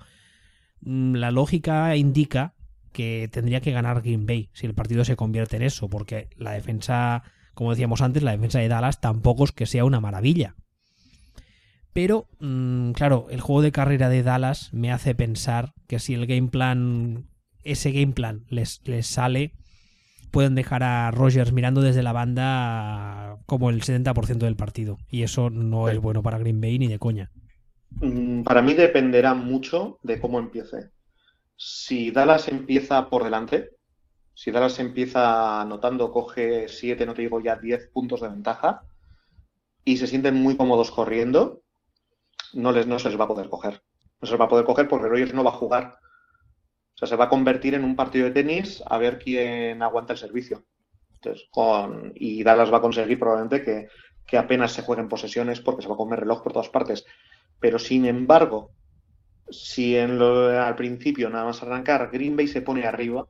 mm, la lógica indica que tendría que ganar Green Bay si el partido se convierte en eso, porque la defensa, como decíamos antes, la defensa de Dallas tampoco es que sea una maravilla. Pero, mm, claro, el juego de carrera de Dallas me hace pensar que si el game plan, ese game plan les, les sale, pueden dejar a Rogers mirando desde la banda como el 70% del partido. Y eso no es bueno para Green Bay ni de coña. Mm, para mí dependerá mucho de cómo empiece. Si Dallas empieza por delante, si Dallas empieza anotando, coge 7, no te digo ya 10 puntos de ventaja, y se sienten muy cómodos corriendo, no, les, no se les va a poder coger. No se les va a poder coger porque Rogers no va a jugar. O sea, se va a convertir en un partido de tenis a ver quién aguanta el servicio. Entonces, con, y Dallas va a conseguir probablemente que, que apenas se jueguen posesiones porque se va a comer reloj por todas partes. Pero sin embargo, si en lo, al principio nada más arrancar Green Bay se pone arriba,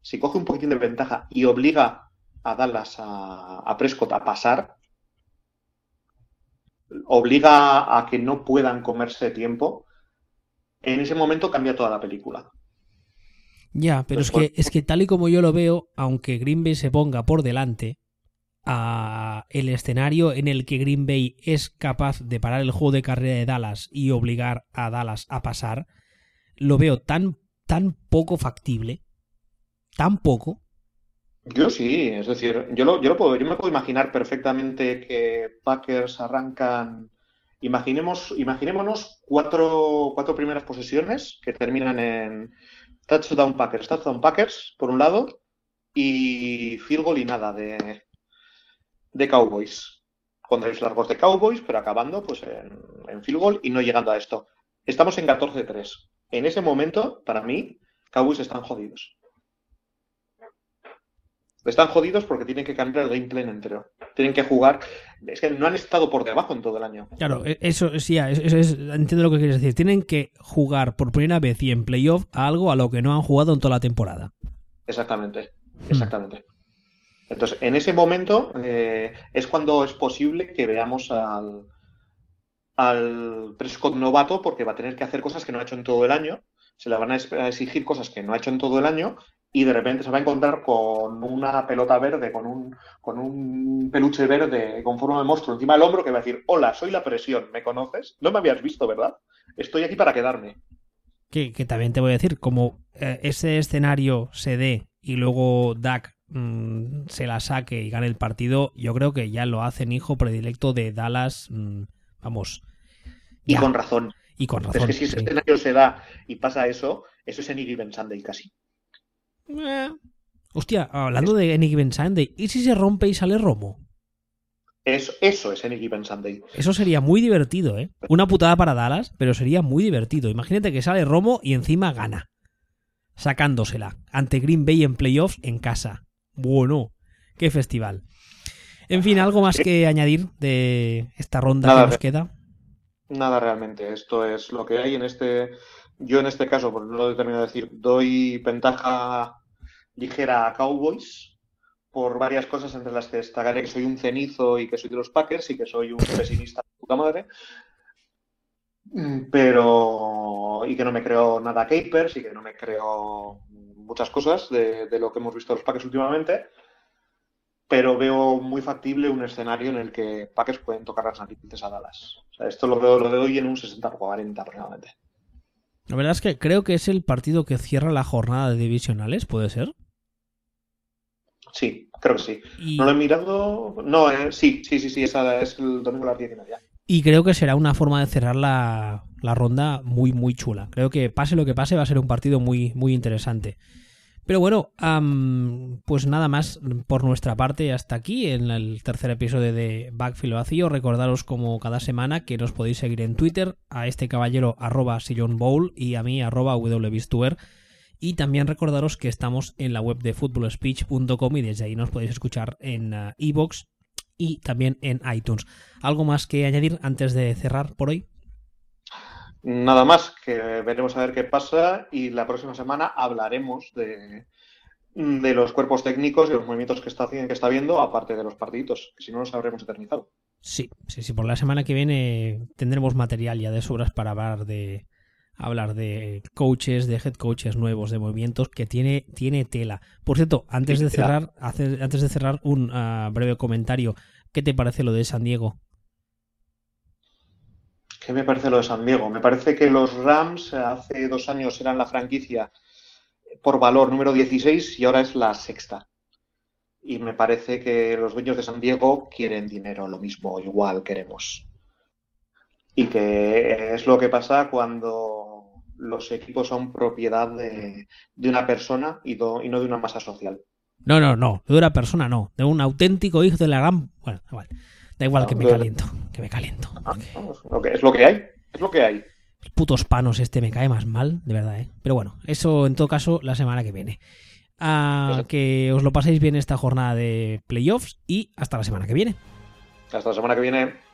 si coge un poquitín de ventaja y obliga a Dallas a, a Prescott a pasar, obliga a que no puedan comerse tiempo, en ese momento cambia toda la película. Ya, pero es que, es que tal y como yo lo veo, aunque Green Bay se ponga por delante, a el escenario en el que Green Bay es capaz de parar el juego de carrera de Dallas y obligar a Dallas a pasar, lo veo tan, tan poco factible, tan poco. Yo sí, es decir, yo, lo, yo, lo puedo, yo me puedo imaginar perfectamente que Packers arrancan, imaginemos, imaginémonos cuatro, cuatro primeras posesiones que terminan en touchdown Packers, touchdown Packers, por un lado, y field goal y nada de, de Cowboys. Con tres largos de Cowboys, pero acabando pues en, en field goal y no llegando a esto. Estamos en 14-3. En ese momento, para mí, Cowboys están jodidos. Están jodidos porque tienen que cambiar el gameplay entero. Tienen que jugar. Es que no han estado por debajo en todo el año. Claro, eso sí, eso es, entiendo lo que quieres decir. Tienen que jugar por primera vez y en playoff a algo a lo que no han jugado en toda la temporada. Exactamente, exactamente. Hmm. Entonces, en ese momento eh, es cuando es posible que veamos al, al Prescott novato porque va a tener que hacer cosas que no ha hecho en todo el año. Se le van a exigir cosas que no ha hecho en todo el año y de repente se va a encontrar con una pelota verde, con un, con un peluche verde con forma de monstruo encima del hombro que va a decir, hola, soy la presión, ¿me conoces? No me habías visto, ¿verdad? Estoy aquí para quedarme. Que, que también te voy a decir, como eh, ese escenario se dé y luego Dak mmm, se la saque y gane el partido, yo creo que ya lo hacen hijo predilecto de Dallas, mmm, vamos. Y con razón. Y con razón. Es que si ese sí. escenario se da y pasa eso, eso es en Given Sunday casi. Eh. Hostia, hablando de Any Given Sunday, ¿y si se rompe y sale Romo? Eso, eso es Any Given Sunday. Eso sería muy divertido, ¿eh? Una putada para Dallas, pero sería muy divertido. Imagínate que sale Romo y encima gana. Sacándosela. Ante Green Bay en playoffs en casa. Bueno, qué festival. En fin, ¿algo más que añadir de esta ronda Nada, que nos queda? Nada realmente. Esto es lo que hay en este. Yo en este caso, por no lo termino de decir, doy ventaja ligera a Cowboys por varias cosas entre las que destacaré que soy un cenizo y que soy de los Packers y que soy un pesimista de puta madre. Pero. y que no me creo nada Capers y que no me creo muchas cosas de, lo que hemos visto los Packers últimamente. Pero veo muy factible un escenario en el que Packers pueden tocar las narices a Dallas. O sea, esto lo veo, lo veo hoy en un 60 40 aproximadamente. La verdad es que creo que es el partido que cierra la jornada de divisionales, ¿puede ser? Sí, creo que sí. Y... No lo he mirado. No, eh, sí, sí, sí, sí, esa es el domingo a las 10 y media. Y creo que será una forma de cerrar la, la, ronda muy, muy chula. Creo que pase lo que pase, va a ser un partido muy, muy interesante. Pero bueno, um, pues nada más por nuestra parte hasta aquí en el tercer episodio de Backfield Vacío. Recordaros como cada semana que nos podéis seguir en Twitter a este caballero arroba sillon bowl y a mí arroba wbistuer. Y también recordaros que estamos en la web de footballspeech.com y desde ahí nos podéis escuchar en iVoox uh, y también en iTunes. ¿Algo más que añadir antes de cerrar por hoy? Nada más, que veremos a ver qué pasa y la próxima semana hablaremos de, de los cuerpos técnicos y los movimientos que está, que está viendo, aparte de los partiditos, que si no los habremos eternizado. Sí, sí, sí, por la semana que viene tendremos material ya de sobras para hablar de hablar de coaches, de head coaches nuevos, de movimientos que tiene, tiene tela. Por cierto, antes de cerrar, antes de cerrar un uh, breve comentario, ¿qué te parece lo de San Diego? ¿Qué me parece lo de San Diego? Me parece que los Rams hace dos años eran la franquicia por valor número 16 y ahora es la sexta. Y me parece que los dueños de San Diego quieren dinero, lo mismo, igual queremos. Y que es lo que pasa cuando los equipos son propiedad de, de una persona y, do, y, no de una masa social. No, no, no, de una persona no, de un auténtico hijo de la gran... Bueno, igual. Da igual no, que me de... caliento, que me caliento. Ah, es lo que hay, es lo que hay. Putos panos este me cae más mal, de verdad, ¿eh? Pero bueno, eso en todo caso la semana que viene. a que os lo paséis bien esta jornada de playoffs y hasta la semana que viene. Hasta la semana que viene.